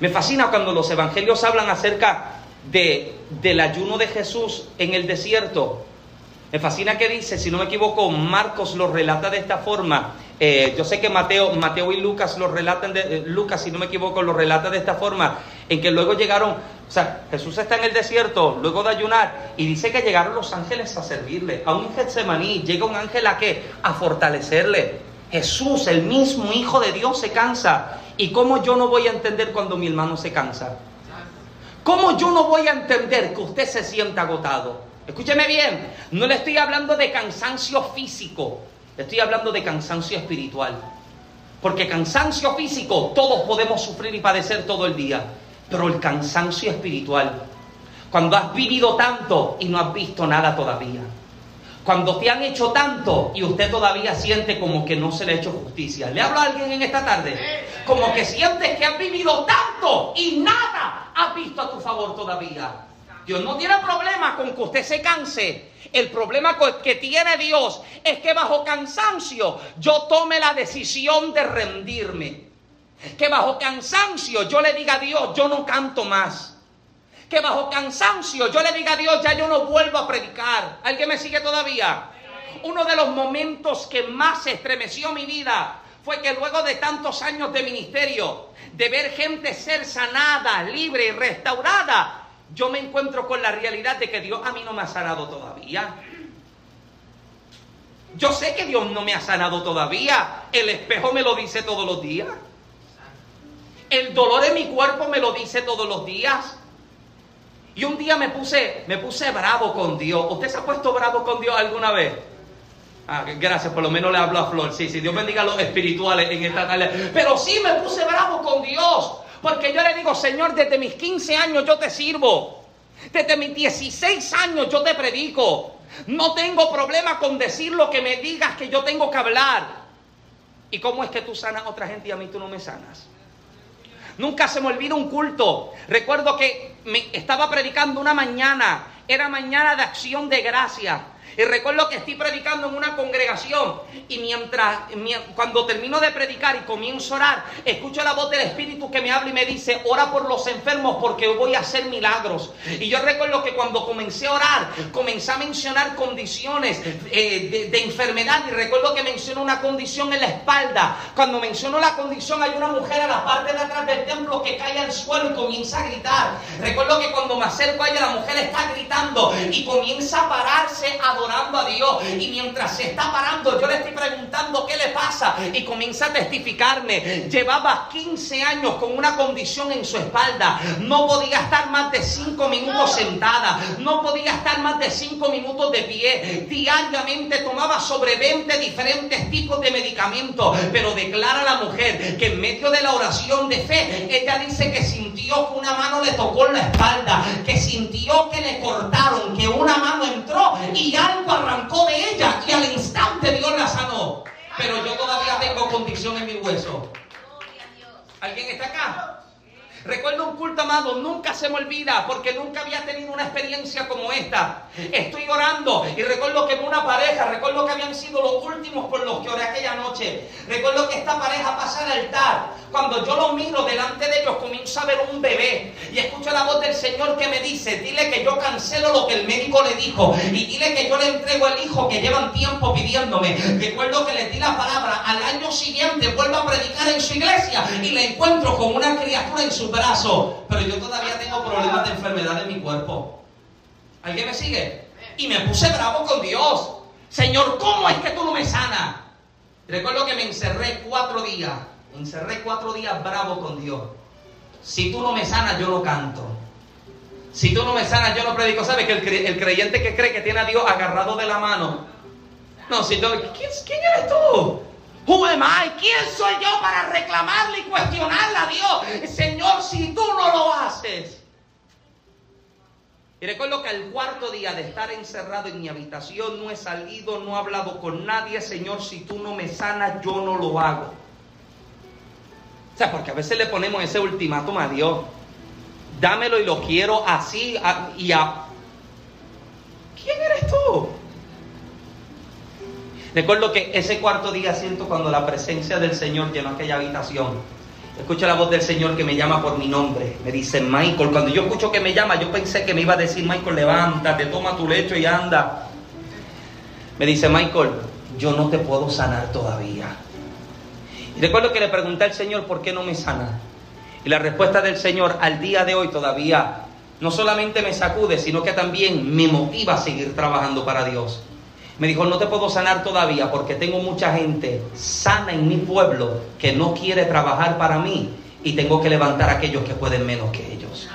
Me fascina cuando los evangelios hablan acerca de, del ayuno de Jesús en el desierto. Me fascina que dice, si no me equivoco, Marcos lo relata de esta forma. Eh, yo sé que Mateo, Mateo y Lucas lo relatan, de, eh, Lucas, si no me equivoco, lo relata de esta forma, en que luego llegaron, o sea, Jesús está en el desierto, luego de ayunar, y dice que llegaron los ángeles a servirle. A un Getsemaní llega un ángel a qué? A fortalecerle. Jesús, el mismo Hijo de Dios, se cansa. ¿Y cómo yo no voy a entender cuando mi hermano se cansa? ¿Cómo yo no voy a entender que usted se sienta agotado? Escúcheme bien, no le estoy hablando de cansancio físico, le estoy hablando de cansancio espiritual. Porque cansancio físico todos podemos sufrir y padecer todo el día, pero el cansancio espiritual, cuando has vivido tanto y no has visto nada todavía, cuando te han hecho tanto y usted todavía siente como que no se le ha hecho justicia. ¿Le hablo a alguien en esta tarde? Como que sientes que has vivido tanto y nada has visto a tu favor todavía. Dios no tiene problema con que usted se canse. El problema que tiene Dios es que bajo cansancio yo tome la decisión de rendirme. Que bajo cansancio yo le diga a Dios, yo no canto más que bajo cansancio yo le diga a Dios, ya yo no vuelvo a predicar. ¿Alguien me sigue todavía? Uno de los momentos que más estremeció mi vida fue que luego de tantos años de ministerio, de ver gente ser sanada, libre y restaurada, yo me encuentro con la realidad de que Dios a mí no me ha sanado todavía. Yo sé que Dios no me ha sanado todavía. El espejo me lo dice todos los días. El dolor en mi cuerpo me lo dice todos los días. Y un día me puse, me puse bravo con Dios. ¿Usted se ha puesto bravo con Dios alguna vez? Ah, gracias, por lo menos le hablo a Flor. Sí, sí, Dios bendiga a los espirituales en esta tarde. Pero sí me puse bravo con Dios. Porque yo le digo, Señor, desde mis 15 años yo te sirvo. Desde mis 16 años yo te predico. No tengo problema con decir lo que me digas que yo tengo que hablar. ¿Y cómo es que tú sanas a otra gente y a mí tú no me sanas? Nunca se me olvida un culto. Recuerdo que me estaba predicando una mañana. Era mañana de acción de gracia. Y recuerdo que estoy predicando en una congregación y mientras, cuando termino de predicar y comienzo a orar, escucho la voz del Espíritu que me habla y me dice, ora por los enfermos porque voy a hacer milagros. Y yo recuerdo que cuando comencé a orar, comencé a mencionar condiciones eh, de, enfermedad y recuerdo que menciono una condición en la espalda. Cuando menciono la condición hay una mujer a la parte de atrás del templo que cae al suelo y comienza a gritar. Recuerdo que cuando me acerco a ella la mujer está gritando y comienza a pararse a a Dios. Y mientras se está parando, yo le estoy preguntando qué le pasa. Y comienza a testificarme. Llevaba 15 años con una condición en su espalda. No podía estar más de 5 minutos sentada. No podía estar más de 5 minutos de pie. Diariamente tomaba sobre 20 diferentes tipos de medicamentos. Pero declara la mujer que en medio de la oración de fe, ella dice que sintió que una mano le tocó la espalda. Que sintió que le cortaron. Que una mano entró y ya arrancó de ella y al instante Dios la sanó. Pero yo todavía tengo condición en mi hueso. ¿Alguien está acá? Recuerdo un culto amado, nunca se me olvida porque nunca había tenido una experiencia como esta. Estoy orando y recuerdo que una pareja, recuerdo que habían sido los últimos por los que oré aquella noche. Recuerdo que esta pareja pasa al altar. Cuando yo lo miro delante de ellos, comienzo a ver un bebé y escucho la voz del Señor que me dice: Dile que yo cancelo lo que el médico le dijo y dile que yo le entrego el hijo que llevan tiempo pidiéndome. Recuerdo que le di la palabra. Al año siguiente vuelvo a predicar en su iglesia y le encuentro con una criatura en su brazo, pero yo todavía tengo problemas de enfermedad en mi cuerpo. ¿Alguien me sigue? Y me puse bravo con Dios. Señor, ¿cómo es que tú no me sanas? Recuerdo que me encerré cuatro días. Me encerré cuatro días bravo con Dios. Si tú no me sanas, yo no canto. Si tú no me sanas, yo no predico. ¿Sabes que el, creyente que cree que tiene a Dios agarrado de la mano? No, si tú, ¿quién, ¿quién eres tú? Who am I? ¿Quién soy yo para reclamarle y cuestionarle a Dios? Señor, si tú no lo haces. Y recuerdo que al cuarto día de estar encerrado en mi habitación, no he salido, no he hablado con nadie. Señor, si tú no me sanas, yo no lo hago. O sea, porque a veces le ponemos ese ultimátum a Dios. Dámelo y lo quiero así y a... ¿Quién eres tú? Recuerdo que ese cuarto día siento cuando la presencia del Señor llenó aquella habitación Escucho la voz del Señor que me llama por mi nombre. Me dice, Michael, cuando yo escucho que me llama, yo pensé que me iba a decir, Michael, levántate, toma tu lecho y anda. Me dice, Michael, yo no te puedo sanar todavía. Y recuerdo que le pregunté al Señor, ¿por qué no me sana? Y la respuesta del Señor al día de hoy todavía no solamente me sacude, sino que también me motiva a seguir trabajando para Dios. Me dijo, no te puedo sanar todavía porque tengo mucha gente sana en mi pueblo que no quiere trabajar para mí y tengo que levantar a aquellos que pueden menos que ellos.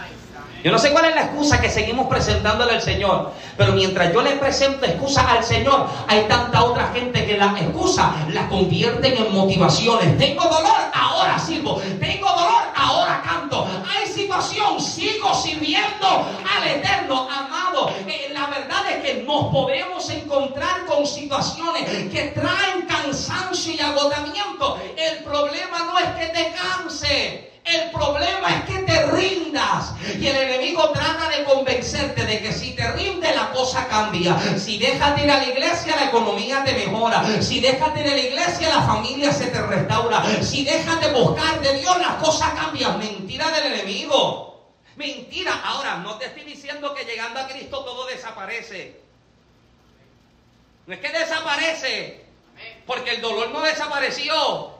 Yo no sé cuál es la excusa que seguimos presentándole al Señor, pero mientras yo le presento excusas al Señor, hay tanta otra gente que las excusas las convierten en motivaciones. Tengo dolor, ahora sirvo. Tengo dolor, ahora canto. Hay situación, sigo sirviendo al Eterno, amado. Eh, la verdad es que nos podemos encontrar con situaciones que traen cansancio y agotamiento. El problema no es que te canse. El problema es que te rindas. Y el enemigo trata de convencerte de que si te rinde la cosa cambia. Si dejas de ir a la iglesia la economía te mejora. Si dejas de ir a la iglesia la familia se te restaura. Si dejas de buscar de Dios las cosas cambian. Mentira del enemigo. Mentira. Ahora, no te estoy diciendo que llegando a Cristo todo desaparece. No es que desaparece. Porque el dolor no desapareció.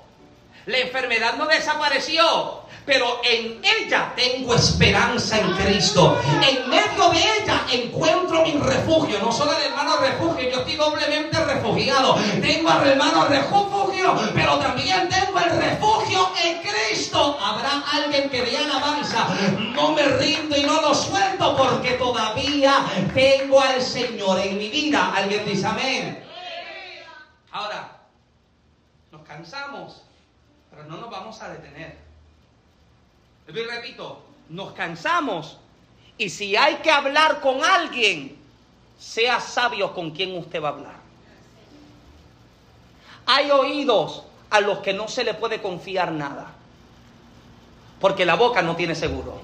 La enfermedad no desapareció pero en ella tengo esperanza en Cristo. En medio de ella encuentro mi refugio. No solo el hermano refugio, yo estoy doblemente refugiado. Tengo al hermano refugio, pero también tengo el refugio en Cristo. Habrá alguien que dé alabanza. No me rindo y no lo suelto porque todavía tengo al Señor en mi vida. Alguien dice amén. Ahora, nos cansamos, pero no nos vamos a detener. Y repito, nos cansamos. Y si hay que hablar con alguien, sea sabio con quien usted va a hablar. Hay oídos a los que no se le puede confiar nada. Porque la boca no tiene seguro.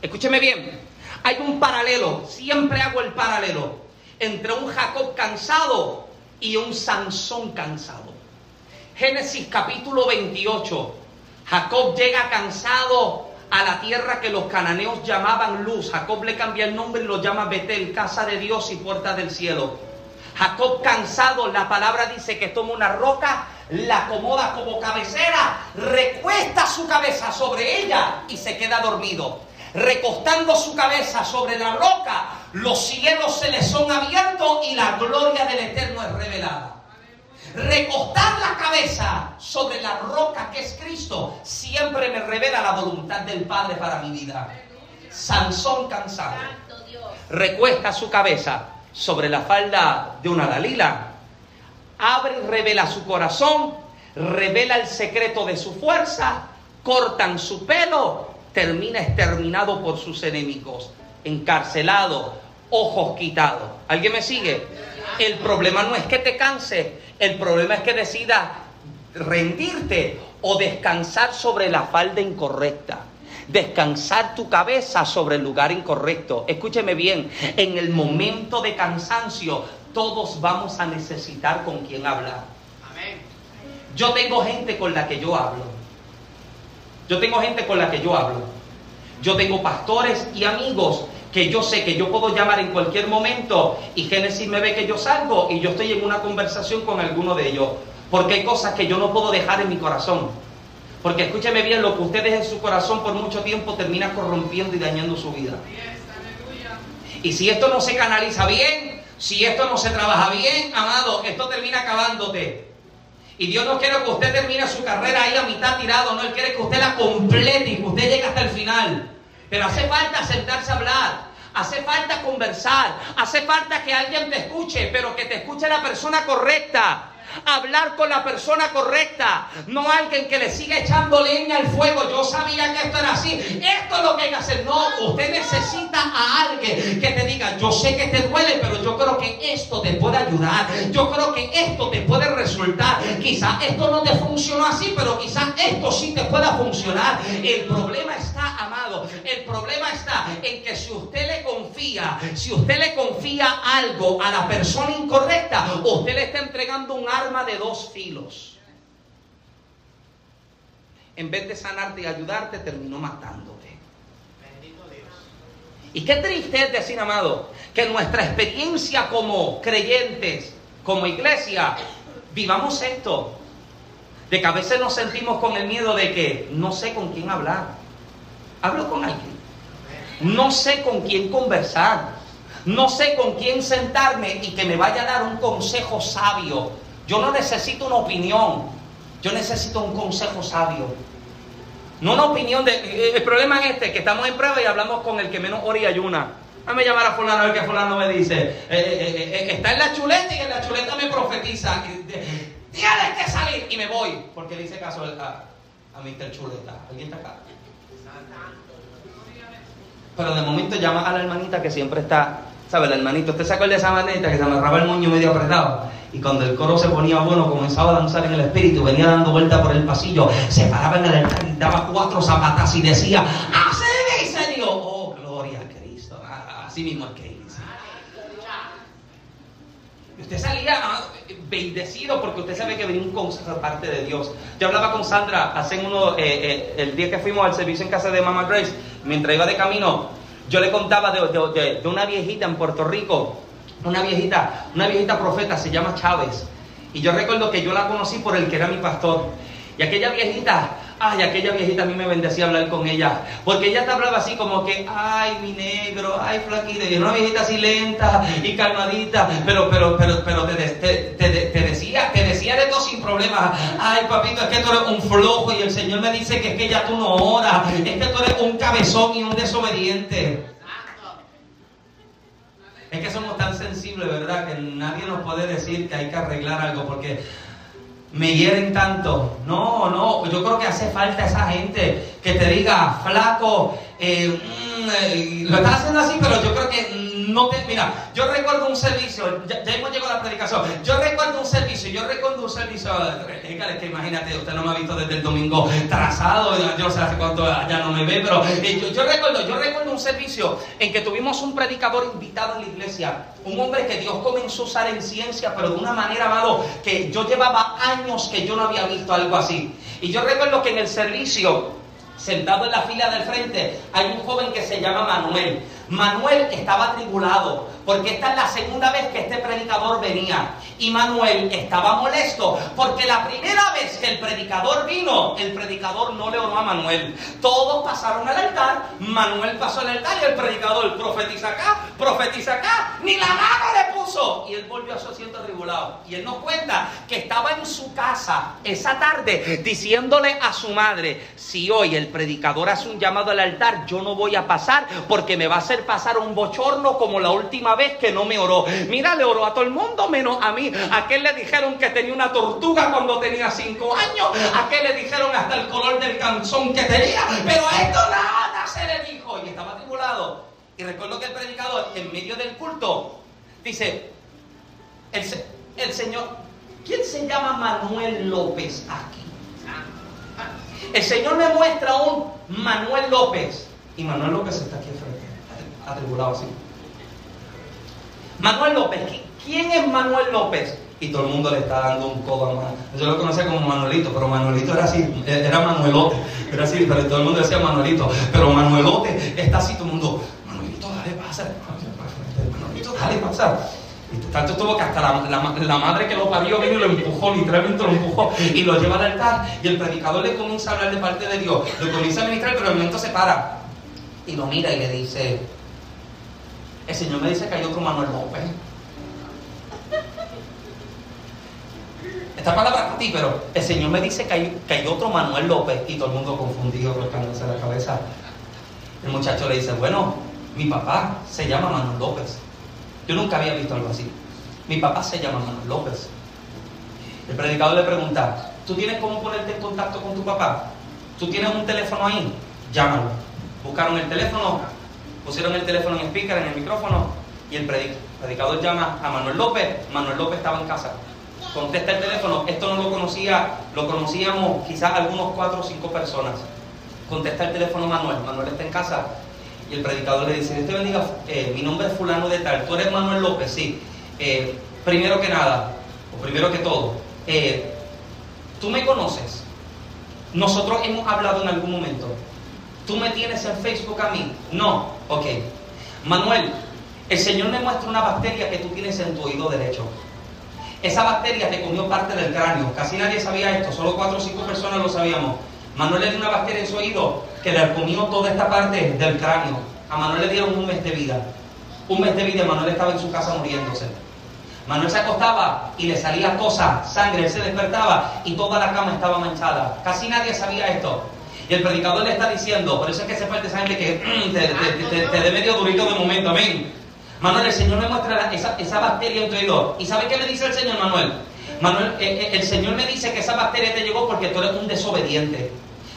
Escúcheme bien. Hay un paralelo, siempre hago el paralelo, entre un Jacob cansado y un Sansón cansado. Génesis capítulo 28, Jacob llega cansado a la tierra que los cananeos llamaban luz. Jacob le cambia el nombre y lo llama Betel, casa de Dios y puerta del cielo. Jacob cansado, la palabra dice que toma una roca, la acomoda como cabecera, recuesta su cabeza sobre ella y se queda dormido. Recostando su cabeza sobre la roca, los cielos se le son abiertos y la gloria del Eterno es revelada recostar la cabeza sobre la roca que es Cristo, siempre me revela la voluntad del Padre para mi vida. Sansón cansado. Recuesta su cabeza sobre la falda de una Dalila, abre y revela su corazón, revela el secreto de su fuerza, cortan su pelo, termina exterminado por sus enemigos, encarcelado, ojos quitados. ¿Alguien me sigue? El problema no es que te canse, el problema es que decidas rendirte o descansar sobre la falda incorrecta. Descansar tu cabeza sobre el lugar incorrecto. Escúcheme bien, en el momento de cansancio todos vamos a necesitar con quien hablar. Yo tengo gente con la que yo hablo. Yo tengo gente con la que yo hablo. Yo tengo pastores y amigos que yo sé que yo puedo llamar en cualquier momento y Génesis me ve que yo salgo y yo estoy en una conversación con alguno de ellos. Porque hay cosas que yo no puedo dejar en mi corazón. Porque escúcheme bien, lo que usted deja en su corazón por mucho tiempo termina corrompiendo y dañando su vida. Y si esto no se canaliza bien, si esto no se trabaja bien, amado, esto termina acabándote. Y Dios no quiere que usted termine su carrera ahí a mitad tirado, no, Él quiere que usted la complete y que usted llegue hasta el final. Pero hace falta sentarse a hablar. Hace falta conversar. Hace falta que alguien te escuche, pero que te escuche la persona correcta hablar con la persona correcta, no alguien que le siga echando leña al fuego. Yo sabía que esto era así, esto es lo que hay que hacer. No, usted necesita a alguien que te diga, yo sé que te duele, pero yo creo que esto te puede ayudar. Yo creo que esto te puede resultar. Quizás esto no te funcionó así, pero quizás esto sí te pueda funcionar. El problema está, amado, el problema está en que si usted le confía, si usted le confía algo a la persona incorrecta, usted le está entregando un arma de dos filos. en vez de sanarte y ayudarte, terminó matándote. Bendito Dios. Y qué triste es decir, amado, que nuestra experiencia como creyentes, como iglesia, vivamos esto. De que a veces nos sentimos con el miedo de que no sé con quién hablar. Hablo con alguien. No sé con quién conversar. No sé con quién sentarme y que me vaya a dar un consejo sabio. Yo no necesito una opinión. Yo necesito un consejo sabio. No una opinión de... Eh, el problema es este, que estamos en prueba y hablamos con el que menos ora y ayuna. Dame llamar a fulano a ver qué fulano me dice. Eh, eh, está en la chuleta y en la chuleta me profetiza. Dígale que salir y me voy. Porque le hice caso a, a Mr. Chuleta. ¿Alguien está acá? Pero de momento llama a la hermanita que siempre está, ¿sabe? La hermanita, ¿usted se acuerda de esa hermanita que se amarraba el moño medio apretado? Y cuando el coro se ponía bueno, comenzaba a danzar en el espíritu, venía dando vuelta por el pasillo, se paraba en el altar y daba cuatro zapatas y decía, ¡Así dice Dios! ¡Oh, gloria a Cristo! Así mismo es que dice. Usted salía ah, bendecido porque usted sabe que consejo de parte de Dios. Yo hablaba con Sandra hace uno, eh, eh, el día que fuimos al servicio en casa de Mama Grace, mientras iba de camino, yo le contaba de una viejita en Puerto Rico una viejita, una viejita profeta, se llama Chávez. Y yo recuerdo que yo la conocí por el que era mi pastor. Y aquella viejita, ay, aquella viejita a mí me bendecía hablar con ella. Porque ella te hablaba así como que, ay, mi negro, ay, flaquita. Y una viejita así lenta y calmadita. Pero, pero, pero, pero te, te, decía, te decía de todo sin problemas. Ay, papito, es que tú eres un flojo. Y el Señor me dice que es que ya tú no oras. Es que tú eres un cabezón y un desobediente. Es que somos tan sensibles, ¿verdad? Que nadie nos puede decir que hay que arreglar algo porque me hieren tanto. No, no, yo creo que hace falta esa gente que te diga, flaco, eh, mm, eh, lo estás haciendo así, pero yo creo que no te, mira, yo recuerdo un servicio, ya, hemos llegado a la predicación, yo recuerdo un servicio, yo recuerdo un servicio, es que imagínate, usted no me ha visto desde el domingo trazado, yo no sé hace cuánto ya no me ve, pero eh, yo, recuerdo, yo recuerdo un servicio en que tuvimos un predicador invitado en la iglesia, un hombre que Dios comenzó a usar en ciencia, pero de una manera, amado, que yo llevaba años que yo no había visto algo así. Y yo recuerdo que en el servicio, sentado en la fila del frente, hay un joven que se llama Manuel. Manuel estaba atribulado, porque esta es la segunda vez que este predicador venía. Y Manuel estaba molesto, porque la primera vez que el predicador vino, el predicador no le oró a Manuel. Todos pasaron al altar, Manuel pasó al altar y el predicador profetiza acá, profetiza acá, ni la mano le puso. Y él volvió a su asiento atribulado. Y él nos cuenta que estaba en su casa esa tarde diciéndole a su madre, si hoy el predicador hace un llamado al altar, yo no voy a pasar porque me va a hacer pasar un bochorno como la última vez que no me oró. Mira, le oró a todo el mundo menos a mí. A aquel le dijeron que tenía una tortuga cuando tenía cinco años. A aquel le dijeron hasta el color del canzón que tenía. Pero a esto nada se le dijo. Y estaba tribulado. Y recuerdo que el predicador, en medio del culto, dice, el, el Señor, ¿quién se llama Manuel López aquí? El Señor me muestra a un Manuel López. Y Manuel López está aquí enfrente, atribulado así. Manuel López, ¿quién es Manuel López? Y todo el mundo le está dando un codo a Manuel. Yo lo conocía como Manuelito, pero Manuelito era así, era Manuelote. Era así, pero todo el mundo decía Manuelito. Pero Manuelote está así, todo el mundo, Manuelito, dale pasa. Manuelito, dale pasa. Tanto tuvo que hasta la, madre que lo parió vino y lo empujó, literalmente lo empujó y lo lleva al altar. Y el predicador le comienza a hablar de parte de Dios. Le comienza a ministrar, pero el momento se para. Y lo mira y le dice, el Señor me dice que hay otro Manuel López. Esta palabra para ti, pero el Señor me dice que hay, otro Manuel López y todo el mundo confundido, colocándose la cabeza. El muchacho le dice, bueno, mi papá se llama Manuel López. Yo nunca había visto algo así. Mi papá se llama Manuel López. El predicador le pregunta, ¿tú tienes cómo ponerte en contacto con tu papá? ¿Tú tienes un teléfono ahí? Llámalo. Buscaron el teléfono, pusieron el teléfono en speaker, en el micrófono, y el predicador llama a Manuel López. Manuel López estaba en casa. Contesta el teléfono, esto no lo conocía, lo conocíamos quizás algunos cuatro o cinco personas. Contesta el teléfono Manuel, Manuel está en casa, y el predicador le dice, Dios te bendiga, eh, mi nombre es fulano de tal, tú eres Manuel López, sí. Eh, primero que nada, o primero que todo, eh, tú me conoces. Nosotros hemos hablado en algún momento. ¿Tú me tienes en Facebook a mí? No. Ok. Manuel, el Señor me muestra una bacteria que tú tienes en tu oído derecho. Esa bacteria te comió parte del cráneo. Casi nadie sabía esto, solo cuatro o cinco personas lo sabíamos. Manuel le dio una bacteria en su oído que le comió toda esta parte del cráneo. A Manuel le dieron un mes de vida. Un mes de vida, Manuel estaba en su casa muriéndose. Manuel se acostaba y le salía cosa, sangre, él se despertaba y toda la cama estaba manchada. Casi nadie sabía esto. Y el predicador le está diciendo, por eso es que se falta esa gente que te, dé medio durito de momento, amén. Manuel, el Señor me muestra esa, bacteria en tu oído. ¿Y sabe qué le dice el Señor, Manuel? Manuel, eh, eh, el Señor me dice que esa bacteria te llegó porque tú eres un desobediente.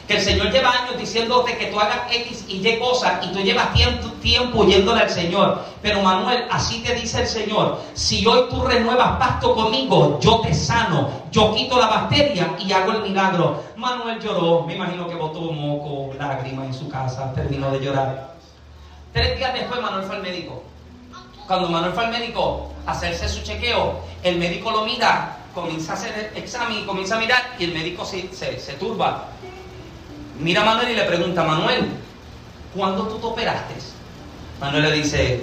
Que el Señor lleva años diciéndote que tú hagas X y Y cosas y tú llevas tiempo, tiempo yéndole al Señor. Pero Manuel, así te dice el Señor, si hoy tú renuevas pacto conmigo, yo te sano, yo quito la bacteria y hago el milagro. Manuel lloró, me imagino que botó moco, lágrimas en su casa, terminó de llorar. Tres días después Manuel fue al médico. Cuando Manuel fue al médico a hacerse su chequeo, el médico lo mira, comienza a hacer el examen y comienza a mirar y el médico se, se turba mira a Manuel y le pregunta, Manuel, ¿cuándo tú te operaste? Manuel le dice,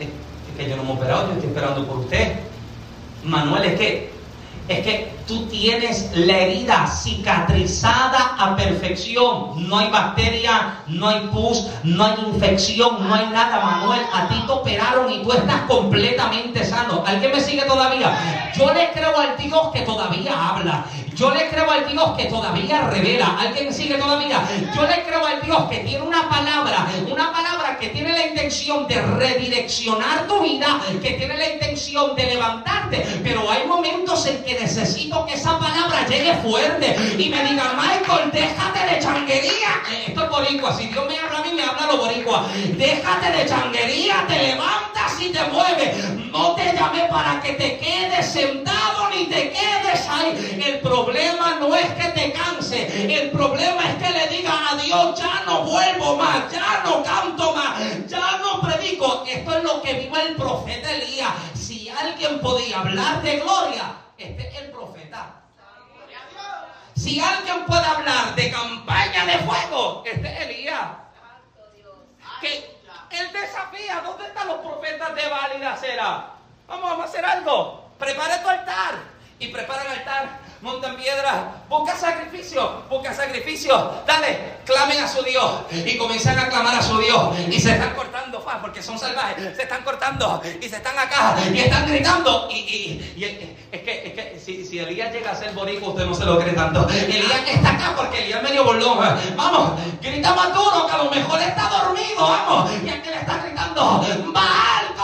es que yo no me he operado, yo estoy esperando por usted. Manuel, es que, es que tú tienes la herida cicatrizada a perfección. No hay bacteria, no hay pus, no hay infección, no hay nada, Manuel. A ti te operaron y tú estás completamente sano. ¿Alguien me sigue todavía? Yo le creo al Dios que todavía habla. Yo le creo al Dios que todavía revela. ¿Alguien sigue todavía? Yo le creo al Dios que tiene una palabra, una palabra que tiene la intención de redireccionar tu vida, que tiene la intención de levantarte. Pero hay momentos en que necesito que esa palabra llegue fuerte y me diga, Michael, déjate de changuería. Eh, esto es boricua. Si Dios me habla a mí, me habla lo boricua. Déjate de changuería, te levantas y te mueves. No te llamé para que te quedes sentado ni te quedes ahí. El problema no es que te canse, el problema es que le digas a Dios, ya no vuelvo más, ya no canto más, ya no predico. Esto es lo que vive el profeta Elías. Si alguien podía hablar de gloria, este es el profeta. Si alguien puede hablar de campaña de fuego, este es Elías. Que él desafía, ¿dónde están los profetas de válida cera? Vamos, vamos a hacer algo. Prepara tu altar y prepara el altar montan piedras, busca sacrificio, busca sacrificio, dale, clamen a su Dios. Y comienzan a clamar a su Dios. Y se están cortando, porque son salvajes, se están cortando y se están acá y están gritando. Y, es que, es que si, si, Elías llega a ser boricua usted no se lo cree tanto, Elías que está acá porque Elías medio bolón, vamos, grita más duro que a lo mejor está dormido, vamos, y aquel le está gritando, mal,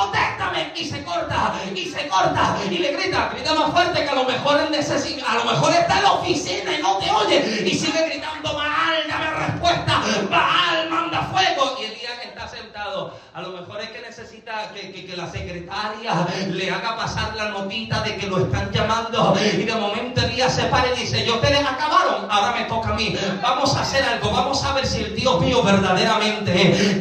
y se corta y se corta y le grita, grita más fuerte que a lo mejor él necesita, a lo mejor está en la oficina y no te oye y sigue gritando, Baal, dame respuesta, Baal, manda fuego. Y Elías está sentado. A lo mejor es que necesita que, que, la secretaria le haga pasar la notita de que lo están llamando. Y de momento Elías se para y dice, yo ustedes acabaron, ahora me toca a mí. Vamos a hacer algo, vamos a ver si el Dios mío verdaderamente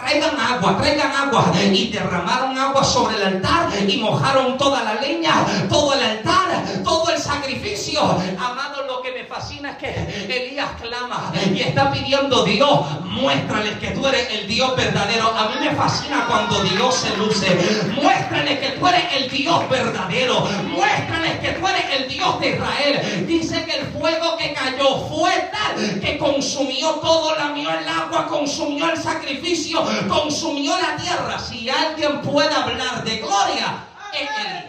traigan agua, traigan agua. Y derramaron agua sobre el altar y mojaron toda la leña, todo el altar, todo el sacrificio. Amado, lo que me fascina es que Elías clama y está pidiendo, Dios, muéstrales que tú eres el Dios verdadero. A mí me fascina cuando Dios se luce. Muéstrales que tú eres el Dios verdadero. Muéstrales que tú eres el Dios de Israel. Dice que el fuego que cayó fue tal que consumió todo, lamió el agua, consumió el sacrificio, consumió la tierra. Si alguien puede hablar de gloria, es Elías.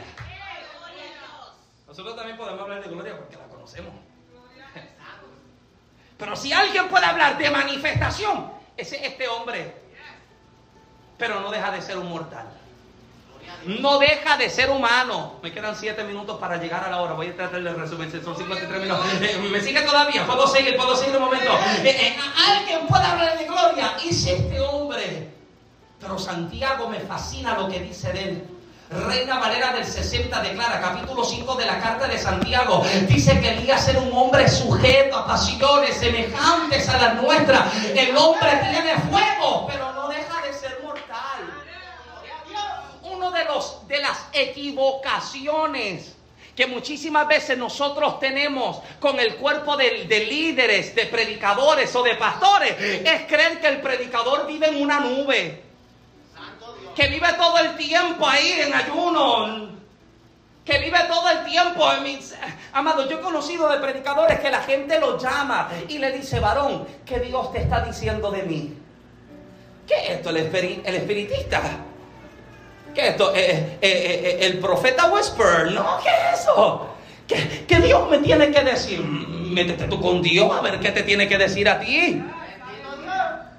Nosotros también podemos hablar de gloria porque la conocemos. Pero si alguien puede hablar de manifestación, es este hombre. Pero no deja de ser un mortal. No deja de ser humano. Me quedan siete minutos para llegar a la hora. Voy a tratar de resumir. Son 53 minutos. Eh, ¿Me sigue todavía? ¿Puedo seguir? ¿Puedo seguir un momento? Eh, eh, alguien puede hablar de gloria. Es este hombre. Pero Santiago me fascina lo que dice de él. Reina Valera del 60 declara, capítulo 5 de la carta de Santiago, dice que Elías era un hombre sujeto a pasiones semejantes a las nuestras. El hombre tiene fuego, pero no deja de ser mortal. Uno de los de las equivocaciones que muchísimas veces nosotros tenemos con el cuerpo de, de, líderes, de predicadores o de pastores, es creer que el predicador vive en una nube, que vive todo el tiempo ahí en ayuno, que vive todo el tiempo en mis... Amado, yo he conocido de predicadores que la gente lo llama y le dice, varón, ¿qué Dios te está diciendo de mí? ¿Qué es esto, el espiritista? ¿Qué es esto? Eh, eh, eh, ¿El profeta Whisper? No, ¿qué es eso? ¿Qué, ¿Qué, Dios me tiene que decir? Métete tú con Dios a ver qué te tiene que decir a ti.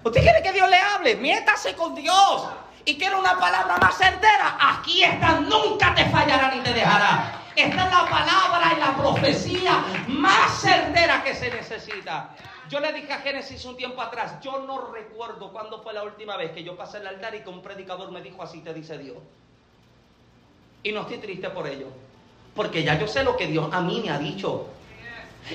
¿Usted quiere que Dios le hable? Métase con Dios. Y quiere una palabra más certera. Aquí está, nunca te fallará ni te dejará. Esta es la palabra y la profecía más certera que se necesita. Yo le dije a Génesis un tiempo atrás, yo no recuerdo cuándo fue la última vez que yo pasé el altar y que un predicador me dijo así te dice Dios. Y no estoy triste por ello, porque ya yo sé lo que Dios a mí me ha dicho.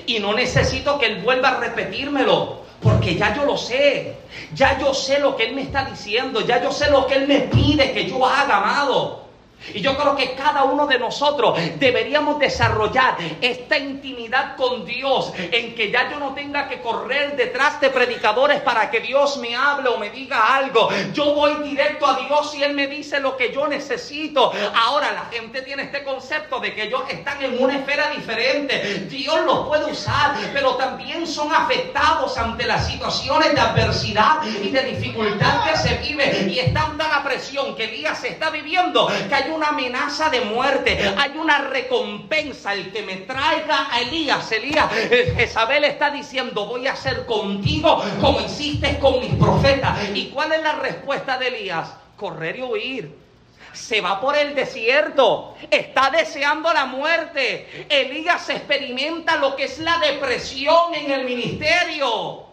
Y no necesito que Él vuelva a repetírmelo, porque ya yo lo sé. Ya yo sé lo que Él me está diciendo, ya yo sé lo que Él me pide que yo haga, amado. Y yo creo que cada uno de nosotros deberíamos desarrollar esta intimidad con Dios en que ya yo no tenga que correr detrás de predicadores para que Dios me hable o me diga algo. Yo voy directo a Dios y Él me dice lo que yo necesito. Ahora la gente tiene este concepto de que ellos están en una esfera diferente. Dios los puede usar, pero también son afectados ante las situaciones de adversidad y de dificultad que se vive. Y es tanta la presión que Elías está viviendo que hay una amenaza de muerte, hay una recompensa. El que me traiga a Elías, Elías, eh, Jezabel está diciendo, voy a hacer contigo como hiciste con mis profetas. ¿Y cuál es la respuesta de Elías? Correr y huir se va por el desierto, está deseando la muerte. Elías experimenta lo que es la depresión en el ministerio.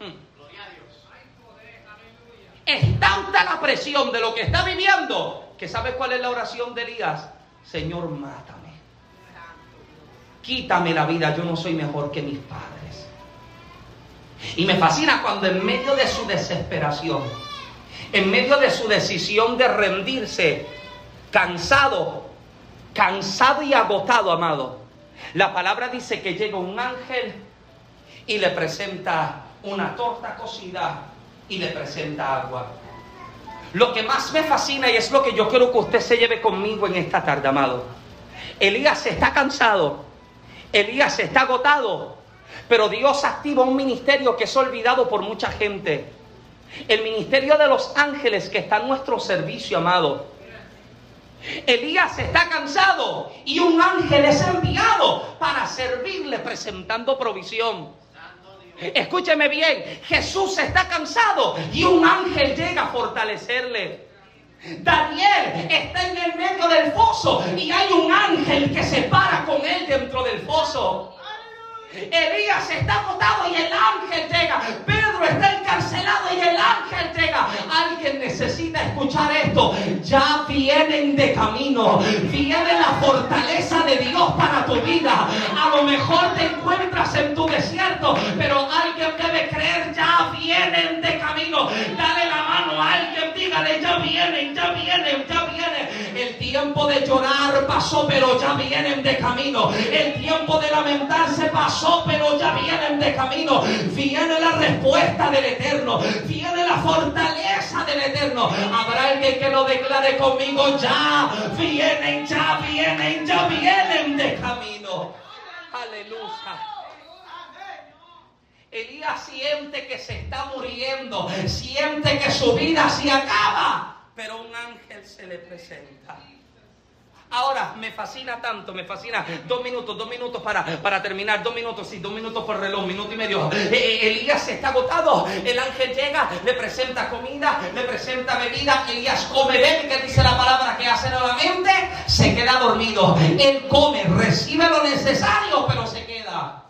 Hmm. Es tanta la presión de lo que está viviendo ¿Que sabes cuál es la oración de Elías? Señor, mátame. Quítame la vida, yo no soy mejor que mis padres. Y me fascina cuando en medio de su desesperación, en medio de su decisión de rendirse, cansado, cansado y agotado, amado, la palabra dice que llega un ángel y le presenta una torta cocida y le presenta agua. Lo que más me fascina y es lo que yo quiero que usted se lleve conmigo en esta tarde, amado. Elías está cansado, Elías está agotado, pero Dios activa un ministerio que es olvidado por mucha gente. El ministerio de los ángeles que está a nuestro servicio, amado. Elías está cansado y un ángel es enviado para servirle presentando provisión. Escúcheme bien, Jesús está cansado y un ángel llega a fortalecerle. Daniel está en el medio del foso y hay un ángel que se para con él dentro del foso. Elías está agotado y el ángel llega. Pedro está encarcelado y el ángel llega. Alguien necesita escuchar esto. Ya vienen de camino. Viene la fortaleza de Dios para tu vida. A lo mejor te encuentras en tu desierto, pero alguien debe creer, ya vienen de camino. Dale la mano a alguien, dígale, ya vienen, ya vienen, ya vienen. El tiempo de llorar pasó, pero ya vienen de camino. El tiempo de lamentarse pasó pero ya vienen de camino. Viene la respuesta del Eterno. Viene la fortaleza del Eterno. Habrá alguien que lo declare conmigo. Ya vienen, ya vienen, ya vienen de camino. Aleluya. Elías siente que se está muriendo, siente que su vida se acaba, pero un ángel se le presenta. Ahora me fascina tanto, me fascina. Dos minutos, dos minutos para, para terminar, dos minutos, sí, dos minutos por reloj, minuto y medio. Eh, eh, Elías está agotado. El ángel llega, le presenta comida, le presenta bebida. Elías come, bebe, que dice la palabra que hace nuevamente, se queda dormido. Él come, recibe lo necesario, pero se queda.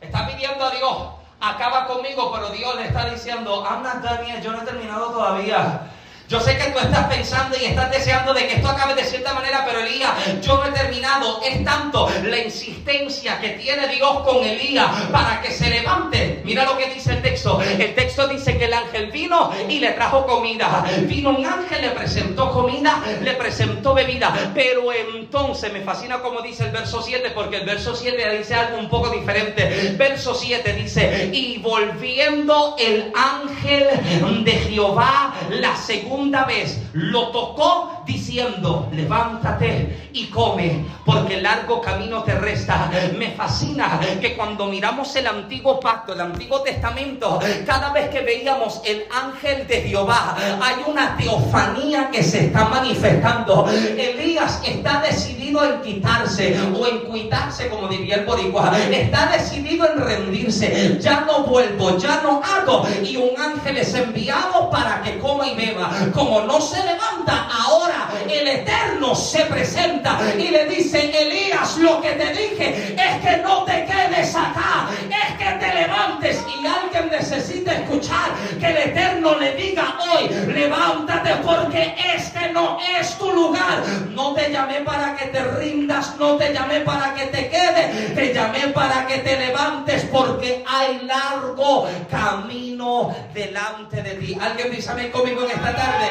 Está pidiendo a Dios, acaba conmigo, pero Dios le está diciendo, anda Daniel, yo no he terminado todavía. Yo sé que tú estás pensando y estás deseando de que esto acabe de cierta manera, pero Elías, yo no he terminado. Es tanto la insistencia que tiene Dios con Elías para que se levante. Mira lo que dice el texto. El texto dice que el ángel vino y le trajo comida. Vino un ángel, le presentó comida, le presentó bebida. Pero entonces me fascina como dice el verso 7, porque el verso 7 dice algo un poco diferente. Verso 7 dice, y volviendo el ángel de Jehová la segunda vez. Lo tocó diciendo, levántate y come, porque el largo camino te resta. Me fascina que cuando miramos el antiguo pacto, el antiguo testamento, cada vez que veíamos el ángel de Jehová, hay una teofanía que se está manifestando. Elías está decidido en quitarse o en cuidarse, como diría el boricua. Está decidido en rendirse. Ya no vuelvo, ya no hago. Y un ángel es enviado para que coma y beba como no se levanta, ahora el Eterno se presenta y le dice, Elías, lo que te dije es que no te quedes acá, es que te levantes y alguien necesita escuchar que el Eterno le diga hoy, levántate porque este no es tu lugar. No te llamé para que te rindas, no te llamé para que te quedes, te llamé para que te levantes porque hay largo camino delante de ti. Alguien dice amén conmigo en esta tarde.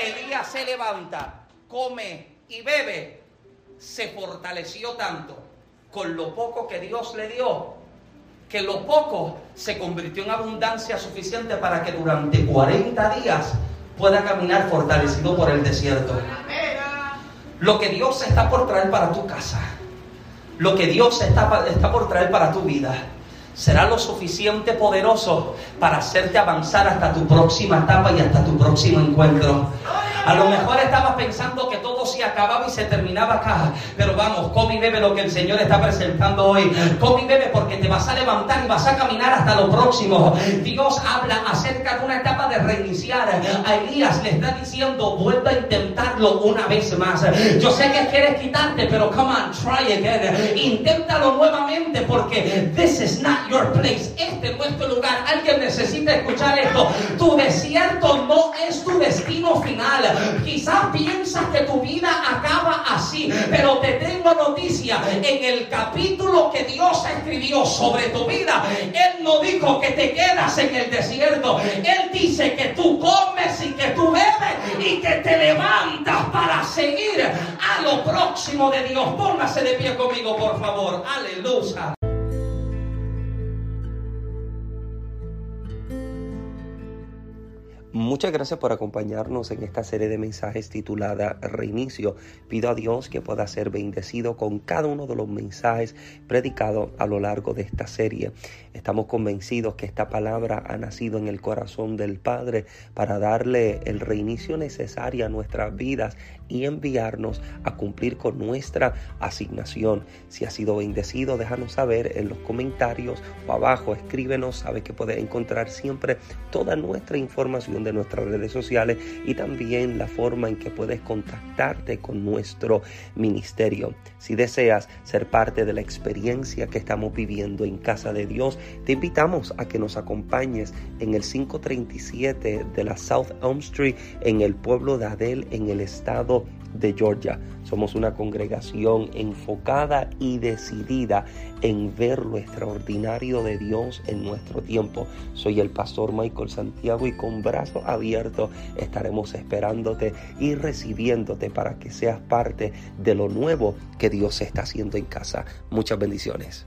Elías se levanta, come y bebe. Se fortaleció tanto con lo poco que Dios le dio, que lo poco se convirtió en abundancia suficiente para que durante 40 días pueda caminar fortalecido por el desierto. Lo que Dios está por traer para tu casa, lo que Dios está, está por traer para tu vida será lo suficiente poderoso para hacerte avanzar hasta tu próxima etapa y hasta tu próximo encuentro. A lo mejor estabas pensando que todo se acababa y se terminaba acá. Pero vamos, come y bebe lo que el Señor está presentando hoy. Come y bebe porque te vas a levantar y vas a caminar hasta lo próximo. Dios habla acerca de una etapa de reiniciar. A Elías le está diciendo, vuelva a intentarlo una vez más. Yo sé que quieres quitarte, pero come on, try again. Inténtalo nuevamente porque this is not your place. Este no es tu lugar. Alguien necesita escuchar esto. Tu desierto no es tu destino final. Quizás piensas que tu vida acaba así, pero te tengo noticia. En el capítulo que Dios escribió sobre tu vida, Él no dijo que te quedas en el desierto. Él dice que tú comes y que tú bebes y que te levantas para seguir a lo próximo de Dios. Póngase de pie conmigo, por favor. Aleluya. Muchas gracias por acompañarnos en esta serie de mensajes titulada Reinicio. Pido a Dios que pueda ser bendecido con cada uno de los mensajes predicados a lo largo de esta serie. Estamos convencidos que esta palabra ha nacido en el corazón del Padre para darle el reinicio necesario a nuestras vidas y enviarnos a cumplir con nuestra asignación. Si ha sido bendecido, déjanos saber en los comentarios o abajo, escríbenos, sabes que puedes encontrar siempre toda nuestra información de nuestras redes sociales y también la forma en que puedes contactarte con nuestro ministerio. Si deseas ser parte de la experiencia que estamos viviendo en casa de Dios, te invitamos a que nos acompañes en el 537 de la South Elm Street en el pueblo de Adel en el estado de Georgia. Somos una congregación enfocada y decidida en ver lo extraordinario de Dios en nuestro tiempo. Soy el pastor Michael Santiago y con brazos abiertos estaremos esperándote y recibiéndote para que seas parte de lo nuevo que Dios está haciendo en casa. Muchas bendiciones.